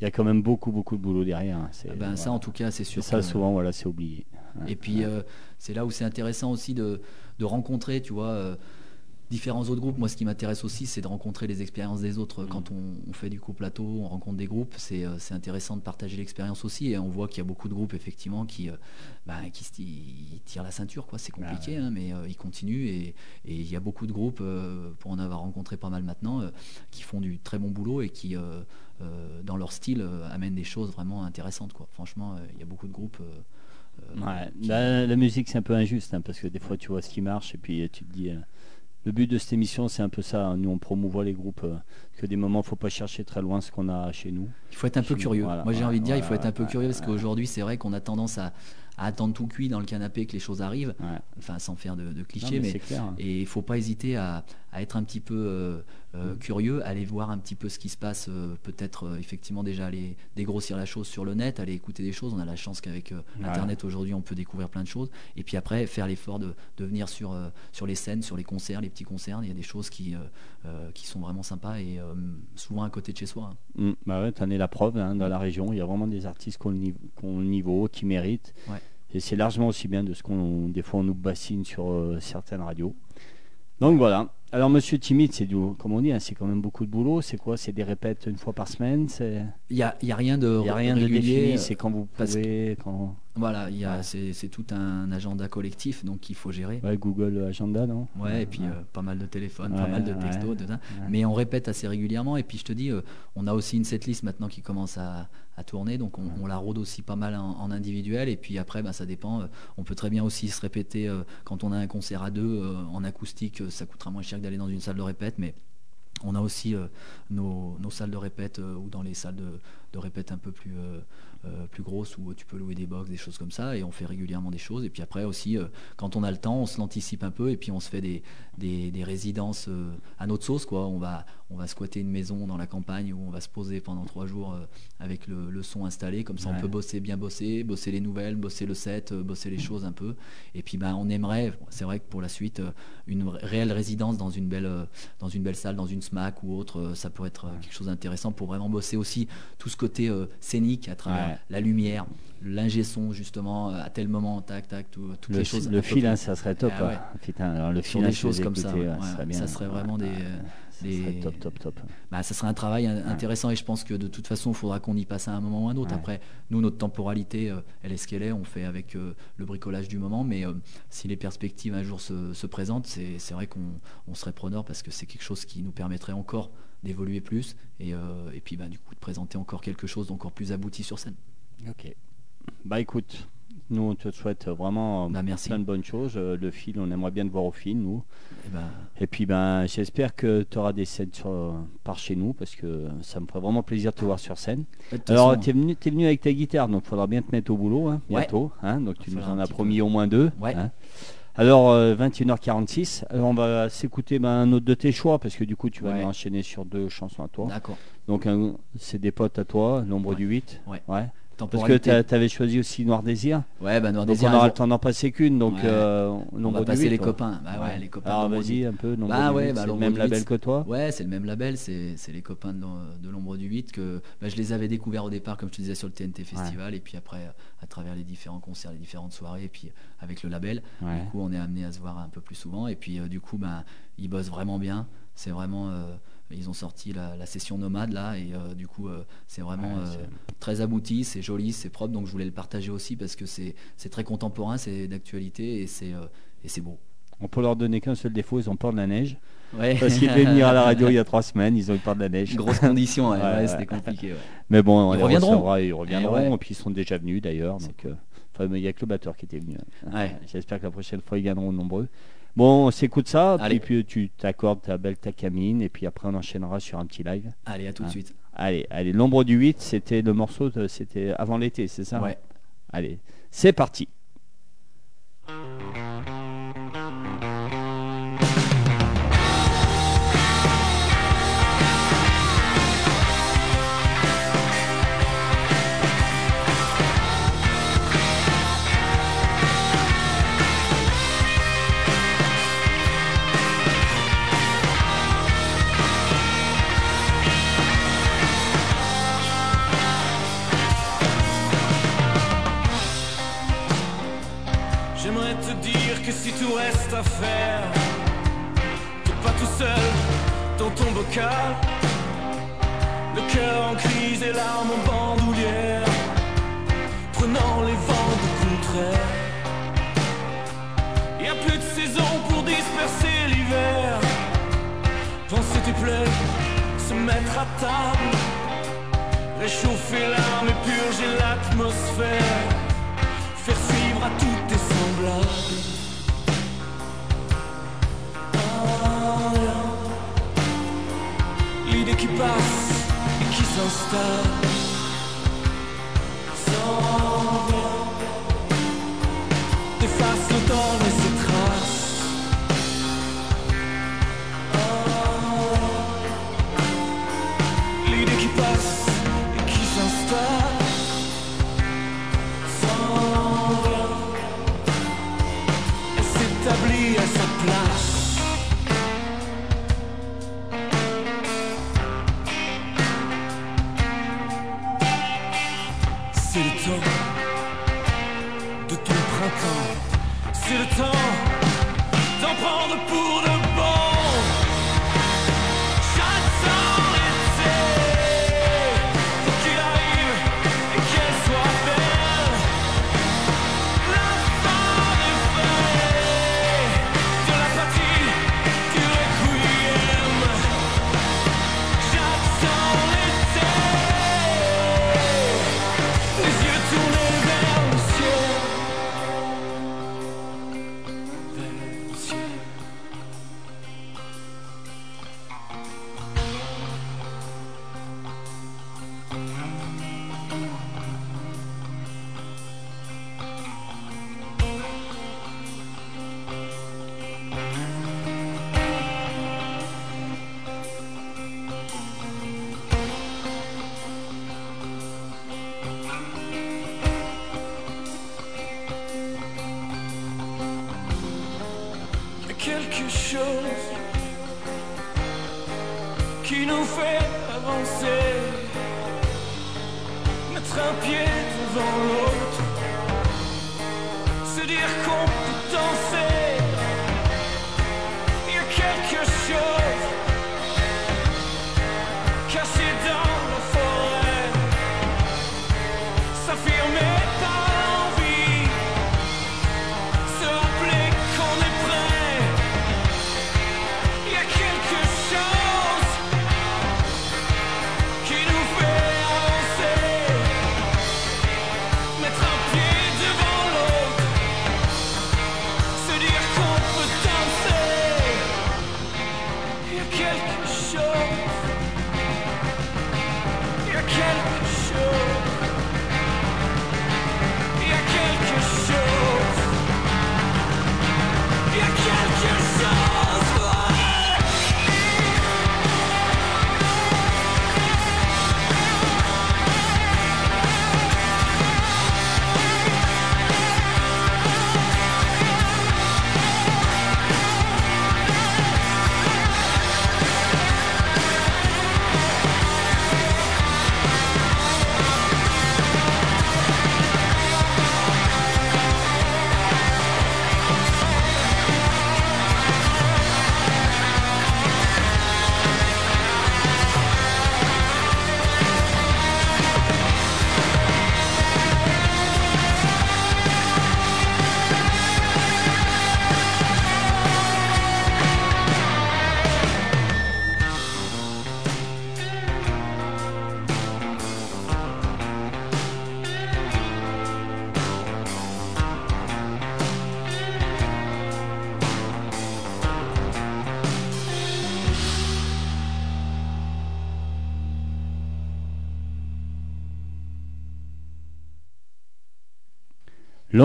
[SPEAKER 1] il y a quand même beaucoup, beaucoup de boulot derrière. hein. C'est,
[SPEAKER 2] Ah ben, Ça en tout cas, c'est
[SPEAKER 1] Et
[SPEAKER 2] sûr.
[SPEAKER 1] ça,
[SPEAKER 2] que-
[SPEAKER 1] souvent, voilà, c'est oublié. Ouais.
[SPEAKER 2] Et puis euh, c'est là où c'est intéressant aussi de, de rencontrer, tu vois, euh, différents autres groupes. Moi, ce qui m'intéresse aussi, c'est de rencontrer les expériences des autres.
[SPEAKER 1] Mm.
[SPEAKER 2] Quand on, on fait du co-plateau, on rencontre des groupes, c'est euh, c'est intéressant de partager l'expérience aussi. Et on voit qu'il y a beaucoup de groupes, effectivement, qui, euh, bah, qui tirent la ceinture. quoi. C'est compliqué,
[SPEAKER 1] Ah ouais.
[SPEAKER 2] hein, mais euh, ils continuent. Et et il y a beaucoup de groupes, euh, pour en avoir rencontré pas mal maintenant, euh, qui font du très bon boulot et qui, dans leur style, amènent des choses vraiment intéressantes. Quoi. Franchement, il y a beaucoup de groupes.
[SPEAKER 1] Ouais,
[SPEAKER 2] qui-
[SPEAKER 1] la, la musique c'est un peu injuste hein, parce que des fois tu vois ce qui marche et puis tu te dis le but de cette émission c'est un peu ça hein. nous on promouvoit les groupes euh, que des moments faut pas chercher très loin ce qu'on a chez nous
[SPEAKER 2] Il faut être un peu
[SPEAKER 1] Chez-
[SPEAKER 2] curieux.
[SPEAKER 1] voilà,
[SPEAKER 2] Moi j'ai envie de dire, il faut être un peu curieux parce qu'aujourd'hui c'est vrai qu'on a tendance à, à attendre tout cuit dans le canapé que les choses arrivent, enfin sans faire de, de
[SPEAKER 1] Non,
[SPEAKER 2] clichés,
[SPEAKER 1] mais
[SPEAKER 2] mais,
[SPEAKER 1] c'est clair hein.
[SPEAKER 2] et il faut pas hésiter à, à être un petit peu euh,
[SPEAKER 1] Mm.
[SPEAKER 2] curieux, aller voir un petit peu ce qui se passe, euh, peut-être euh, effectivement déjà aller dégrossir la chose sur le net, aller écouter des choses. On a la chance qu'avec
[SPEAKER 1] Ouais.
[SPEAKER 2] Internet aujourd'hui on peut découvrir plein de choses, et puis après faire l'effort de, de venir sur, sur les scènes, sur les concerts, les petits concerts. Il y a des choses qui, qui sont vraiment sympas et souvent à côté de chez soi. hein.
[SPEAKER 1] Mm, bah ouais, t'en es la preuve hein, dans la région il y a vraiment des artistes le niveau, qui ont le niveau, qui méritent
[SPEAKER 2] Ouais.
[SPEAKER 1] et c'est largement aussi bien de ce qu'on des fois on nous bassine sur certaines radios donc voilà alors monsieur timide c'est du comme on dit hein, c'est quand même beaucoup de boulot c'est quoi? C'est des répètes une fois par semaine? C'est
[SPEAKER 2] Il n'y a, y a rien de,
[SPEAKER 1] il y a rien de
[SPEAKER 2] régulier.
[SPEAKER 1] défini c'est quand vous pouvez quand
[SPEAKER 2] Voilà, il y a,
[SPEAKER 1] Ouais.
[SPEAKER 2] c'est, c'est tout un agenda collectif donc il faut gérer.
[SPEAKER 1] Ouais, Google Agenda, non?
[SPEAKER 2] Ouais, et puis euh, pas mal de téléphones, pas mal de textos, de mais on répète assez régulièrement. Et puis je te dis, euh, on a aussi une setlist maintenant qui commence à, à tourner, donc on, on la rôde aussi pas mal en, en individuel. Et puis après, bah, ça dépend. euh, on peut très bien aussi se répéter euh, quand on a un concert à deux euh, en acoustique, ça coûtera moins cher que d'aller dans une salle de répète, mais on a aussi nos, nos salles de répète ou dans les salles de, de répète un peu plus, euh, euh, plus grosses où tu peux louer des box, des choses comme ça, et on fait régulièrement des choses. Et puis après aussi, euh, quand on a le temps, on se l'anticipe un peu et puis on se fait des, des, des résidences à notre sauce. Quoi. On, va, on va squatter une maison dans la campagne où on va se poser pendant trois jours avec le, le son installé. Comme ça,
[SPEAKER 1] Ouais.
[SPEAKER 2] on peut bosser, bien bosser, bosser les nouvelles, bosser le set, bosser les choses un peu. Et puis ben, on aimerait, c'est vrai que pour la suite, une ré- réelle résidence dans une belle, dans une belle salle, dans une SMAC ou autre, ça pourrait être quelque chose d'intéressant pour vraiment bosser aussi tout ce côté euh, scénique à travers
[SPEAKER 1] Ouais.
[SPEAKER 2] la lumière, l'ingé son justement, euh, à tel moment, tac, tac, tout- toutes
[SPEAKER 1] Le,
[SPEAKER 2] les choses.
[SPEAKER 1] le fil, hein, ça serait top.
[SPEAKER 2] Ah ouais.
[SPEAKER 1] hein. Putain, alors le fil,
[SPEAKER 2] des
[SPEAKER 1] hein,
[SPEAKER 2] choses comme ça, ouais,
[SPEAKER 1] serait bien.
[SPEAKER 2] ça serait vraiment des,
[SPEAKER 1] Ouais,
[SPEAKER 2] euh,
[SPEAKER 1] ça
[SPEAKER 2] des-
[SPEAKER 1] serait top, top, top.
[SPEAKER 2] bah, ça serait un travail in- intéressant et je pense que de toute façon, il faudra qu'on y passe à un moment ou à un autre. Après, nous, notre temporalité, euh, elle est ce qu'elle est. On fait avec euh, le bricolage du moment, mais euh, si les perspectives un jour se, se présentent, c'est vrai qu'on on serait preneur parce que c'est quelque chose qui nous permettrait encore d'évoluer plus et, euh, et puis bah, du coup de présenter encore quelque chose d'encore plus abouti sur scène.
[SPEAKER 1] Ok. Bah écoute, nous on te souhaite vraiment
[SPEAKER 2] Bah, merci.
[SPEAKER 1] plein de bonnes choses. Euh, Le fil, on aimerait bien te voir au fil, nous.
[SPEAKER 2] Et bah,
[SPEAKER 1] Et puis ben, j'espère que tu auras des scènes sur- par chez nous parce que ça me ferait vraiment plaisir de te voir sur scène.
[SPEAKER 2] toute
[SPEAKER 1] Alors tu es venu, t'es venu avec ta guitare, donc il faudra bien te mettre au boulot hein,
[SPEAKER 2] Ouais.
[SPEAKER 1] bientôt. hein, donc tu nous en as promis
[SPEAKER 2] peu.
[SPEAKER 1] au moins deux.
[SPEAKER 2] Ouais.
[SPEAKER 1] hein. Alors euh, 21h46, alors on va s'écouter ben, un autre de tes choix parce que du coup tu vas
[SPEAKER 2] Ouais.
[SPEAKER 1] nous enchaîner sur deux chansons à toi.
[SPEAKER 2] D'accord.
[SPEAKER 1] Donc c'est des potes à toi, l'ombre
[SPEAKER 2] Ouais.
[SPEAKER 1] du 8.
[SPEAKER 2] Ouais.
[SPEAKER 1] Parce que tu avais choisi aussi Noir Désir.
[SPEAKER 2] Ouais, bah Noir
[SPEAKER 1] Donc
[SPEAKER 2] Désir,
[SPEAKER 1] on aura le temps d'en passer qu'une. Donc
[SPEAKER 2] Ouais.
[SPEAKER 1] euh,
[SPEAKER 2] On va passer les copains. Bah ouais, les copains.
[SPEAKER 1] Alors vas-y un peu.
[SPEAKER 2] Bah ouais, bah,
[SPEAKER 1] c'est le même label que toi.
[SPEAKER 2] Ouais, c'est le même label, c'est c'est les copains de, l'om- de l'ombre du 8 que bah, je les avais découverts au départ, comme je te disais, sur le TNT Festival, et puis après, à travers les différents concerts, les différentes soirées, et puis avec le label, du coup, on est amené à se voir un peu plus souvent, et puis euh, du coup, bah, ils bossent vraiment bien. C'est vraiment. euh, ils ont sorti la, la session nomade là, et euh, du coup, euh, c'est vraiment
[SPEAKER 1] Ouais,
[SPEAKER 2] euh, très abouti, c'est joli, c'est propre, donc je voulais le partager aussi parce que c'est très contemporain, c'est d'actualité, et c'est beau.
[SPEAKER 1] On peut leur donner qu'un seul défaut, ils ont peur de la neige.
[SPEAKER 2] Ouais.
[SPEAKER 1] Parce qu'ils devaient venir à la radio il y a trois semaines, ils ont eu peur de la neige.
[SPEAKER 2] Grosse condition, ouais,
[SPEAKER 1] Ouais,
[SPEAKER 2] c'était compliqué.
[SPEAKER 1] Mais bon, on
[SPEAKER 2] Ils
[SPEAKER 1] les
[SPEAKER 2] reviendront.
[SPEAKER 1] recevra, ils reviendront,
[SPEAKER 2] Eh ouais.
[SPEAKER 1] et puis ils sont déjà venus d'ailleurs. Donc, il n'y a que le batteur qui était venu.
[SPEAKER 2] Ouais.
[SPEAKER 1] J'espère que la prochaine fois ils viendront nombreux. Bon, on s'écoute ça,
[SPEAKER 2] Allez.
[SPEAKER 1] puis, puis tu t'accordes ta belle ta camine, et puis après on enchaînera sur un petit live.
[SPEAKER 2] Allez, à tout de
[SPEAKER 1] Ah.
[SPEAKER 2] suite.
[SPEAKER 1] Allez, allez, l'ombre du 8, c'était le morceau, de- c'était avant l'été, c'est ça?
[SPEAKER 2] Ouais.
[SPEAKER 1] Allez, c'est parti.
[SPEAKER 5] J'aimerais te dire que si tout reste à faire, t'es pas tout seul dans ton bocal. Le cœur en crise et l'arme en bandoulière, prenant les vents du contraire. Y a plus de saison pour disperser l'hiver. Penser tes plaies, se mettre à table, réchauffer l'âme et purger l'atmosphère faire suivre à tous tes L'idée qui passe et qui s'installe.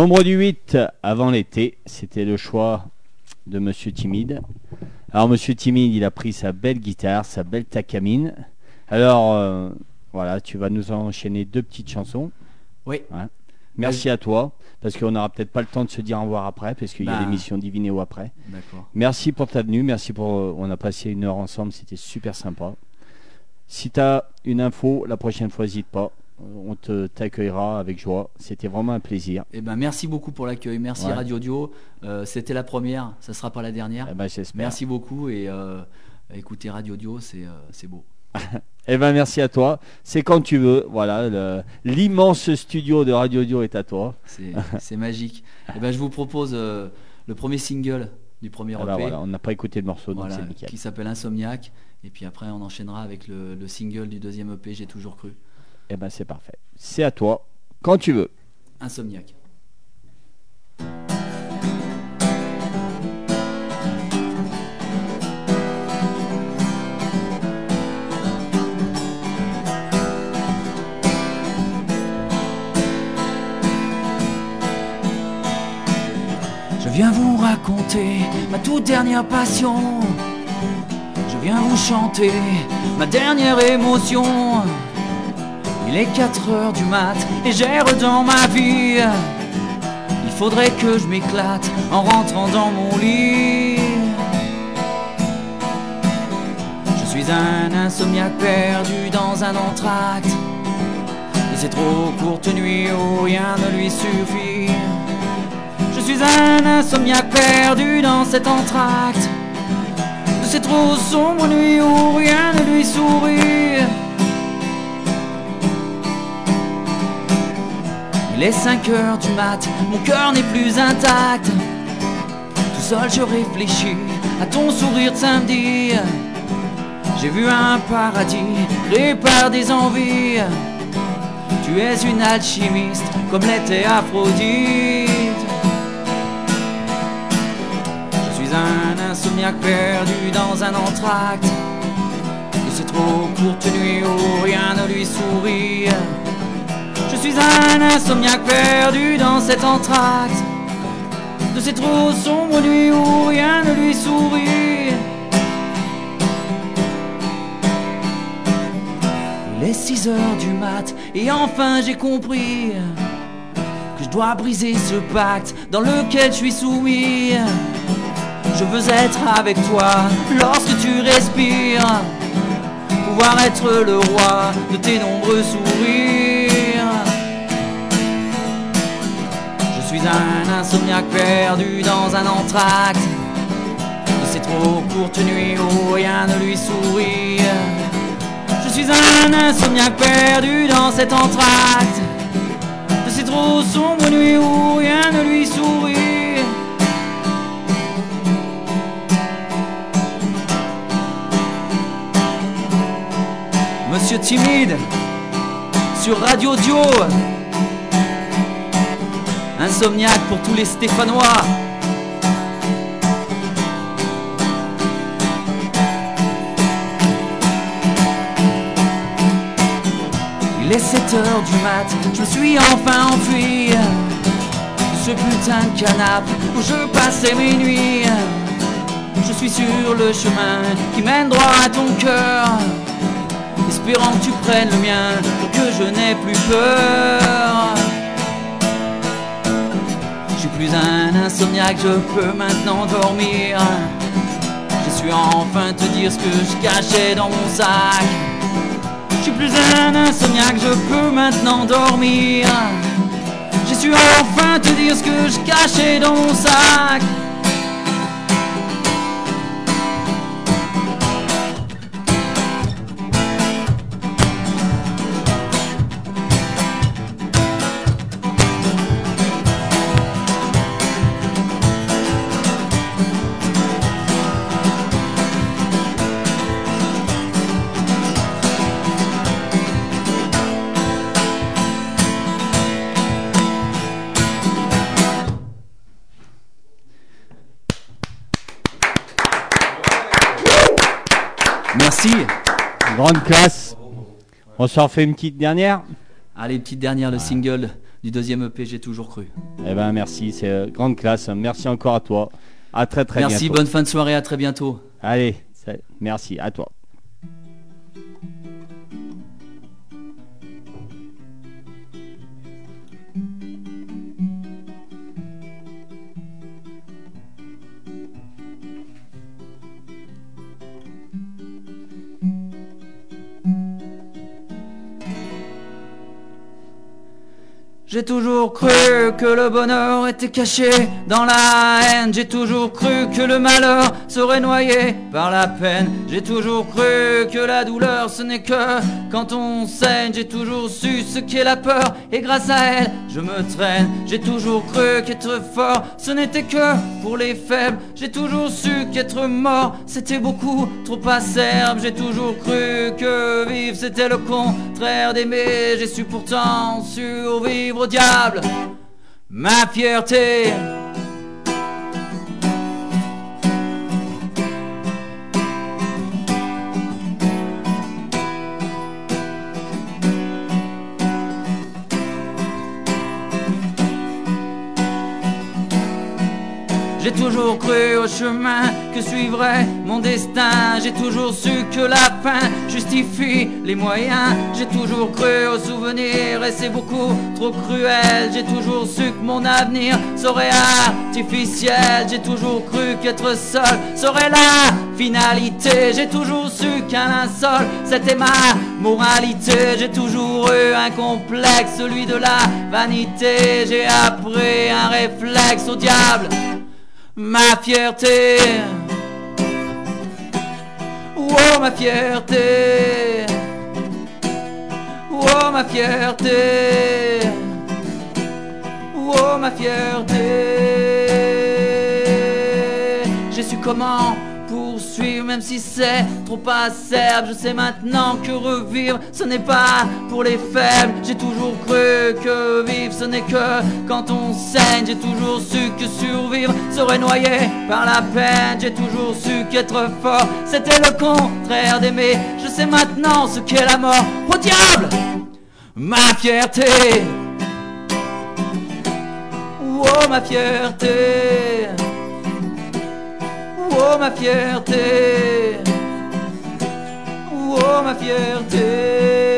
[SPEAKER 1] L'ombre du 8 avant l'été, c'était le choix de Monsieur Timide. Alors Monsieur Timide, il a pris sa belle guitare, sa belle takamine. Alors euh, voilà, tu vas nous enchaîner deux petites chansons.
[SPEAKER 3] Oui.
[SPEAKER 1] Merci à toi, parce qu'on n'aura peut-être pas le temps de se dire au revoir après, parce qu'il y a
[SPEAKER 3] Bah.
[SPEAKER 1] l'émission Divinéo après.
[SPEAKER 3] D'accord.
[SPEAKER 1] Merci pour ta venue, merci pour. euh, On a passé une heure ensemble, c'était super sympa. Si tu as une info, la prochaine fois, n'hésite pas. On te t'accueillera avec joie. C'était vraiment un plaisir.
[SPEAKER 3] Eh ben, merci beaucoup pour l'accueil. Merci
[SPEAKER 1] Ouais.
[SPEAKER 3] Radio Dio. Euh, C'était la première, ça sera pas la dernière.
[SPEAKER 1] Eh ben.
[SPEAKER 3] Merci beaucoup et euh, écoutez Radio Dio, c'est euh, c'est beau.
[SPEAKER 1] Eh ben, merci à toi. C'est quand tu veux. Voilà, l'immense studio de Radio Dio est à toi.
[SPEAKER 3] C'est magique. Eh ben, je vous propose euh, le premier single du premier
[SPEAKER 1] Ah bah
[SPEAKER 3] EP.
[SPEAKER 1] voilà, on n'a pas écouté le morceau, donc
[SPEAKER 3] Voilà, qui s'appelle Insomniac. Et puis après, on enchaînera avec le, le single du deuxième EP, J'ai toujours cru.
[SPEAKER 1] Eh ben, c'est parfait. C'est à toi, quand tu veux.
[SPEAKER 3] Insomniac. Je viens vous raconter ma toute dernière passion. Je viens vous chanter ma dernière émotion. Il est 4 heures du mat et j'erre dans ma vie. Il faudrait que je m'éclate en rentrant dans mon lit. Je suis un insomniaque perdu dans un entracte. De ces trop courtes nuits où rien ne lui suffit. Je suis un insomniaque perdu dans cet entracte. De trop sombres nuits où rien ne lui sourit. Il est 5 heures du mat, mon cœur n'est plus intact. Tout seul je réfléchis à ton sourire de samedi. J'ai vu un paradis créé par des envies. Tu es une alchimiste comme l'était Aphrodite. Je suis un insomniaque perdu dans un entracte. De ces trop courtes nuits où rien ne lui sourit. Je suis un insomniaque perdu dans cet entracte. De ces trop sombres nuits où rien ne lui sourit. Il est 6 heures du mat et enfin j'ai compris Que je dois briser ce pacte dans lequel je suis soumis. Je veux être avec toi lorsque tu respires. Pouvoir être le roi de tes nombreux sourires suis un insomniaque perdu dans un entracte De ces trop courtes nuits où rien ne lui sourit Je suis un insomniaque perdu dans cet entracte De ces trop sombres nuits où rien ne lui sourit Monsieur timide sur Radio Dio Insomniaque pour tous les Stéphanois. Il est 7 heures du mat, je me suis enfin enfui de ce putain de canapé où je passais mes nuits. Je suis sur le chemin qui mène droit à ton cœur, espérant que tu prennes le mien pour que je n'ai plus peur. Je suis plus un insomniaque, je peux maintenant dormir. Je suis enfin te dire ce que je cachais dans mon sac. Je suis plus un insomniaque, je peux maintenant dormir. J'ai su enfin te dire ce que je cachais dans mon sac.
[SPEAKER 1] Grande classe. On s'en refait une petite dernière
[SPEAKER 3] Allez, petite dernière, le single
[SPEAKER 2] du deuxième EP, j'ai toujours cru.
[SPEAKER 1] Eh ben merci, c'est euh, grande classe. Merci encore à toi. À très très
[SPEAKER 2] Merci,
[SPEAKER 1] bientôt.
[SPEAKER 2] bonne fin de soirée, à très bientôt.
[SPEAKER 1] Allez, merci à toi.
[SPEAKER 3] J'ai toujours cru que le bonheur était caché dans la haine. J'ai toujours cru que le malheur serait noyé par la peine. J'ai toujours cru que la douleur ce n'est que quand on saigne. J'ai toujours su ce qu'est la peur et grâce à elle je me traîne. J'ai toujours cru qu'être fort ce n'était que pour les faibles. J'ai toujours su qu'être mort c'était beaucoup trop acerbe. J'ai toujours cru que vivre c'était le d'aimer. J'ai su pourtant survivre au diable. Ma fierté. Chemin que suivrait mon destin. J'ai toujours su que la fin justifie les moyens. J'ai toujours cru aux souvenirs et c'est beaucoup trop cruel. J'ai toujours su que mon avenir serait artificiel. J'ai toujours cru qu'être seul serait la finalité. J'ai toujours su qu'un linceul c'était ma moralité. J'ai toujours eu un complexe, celui de la vanité. J'ai appris un réflexe au diable ma fierté. Oh ma fierté. Oh ma fierté. Oh ma fierté. Su comment poursuivre même si c'est trop acerbe. Je sais maintenant que revivre ce n'est pas pour les faibles. J'ai toujours cru que vivre ce n'est que quand on saigne. J'ai toujours su que survivre serait noyé par la peine. J'ai toujours su qu'être fort c'était le contraire d'aimer. Je sais maintenant ce qu'est la mort. Au diable, ma fierté. Oh ma fierté. Oh ma fierté? Oh ma fierté?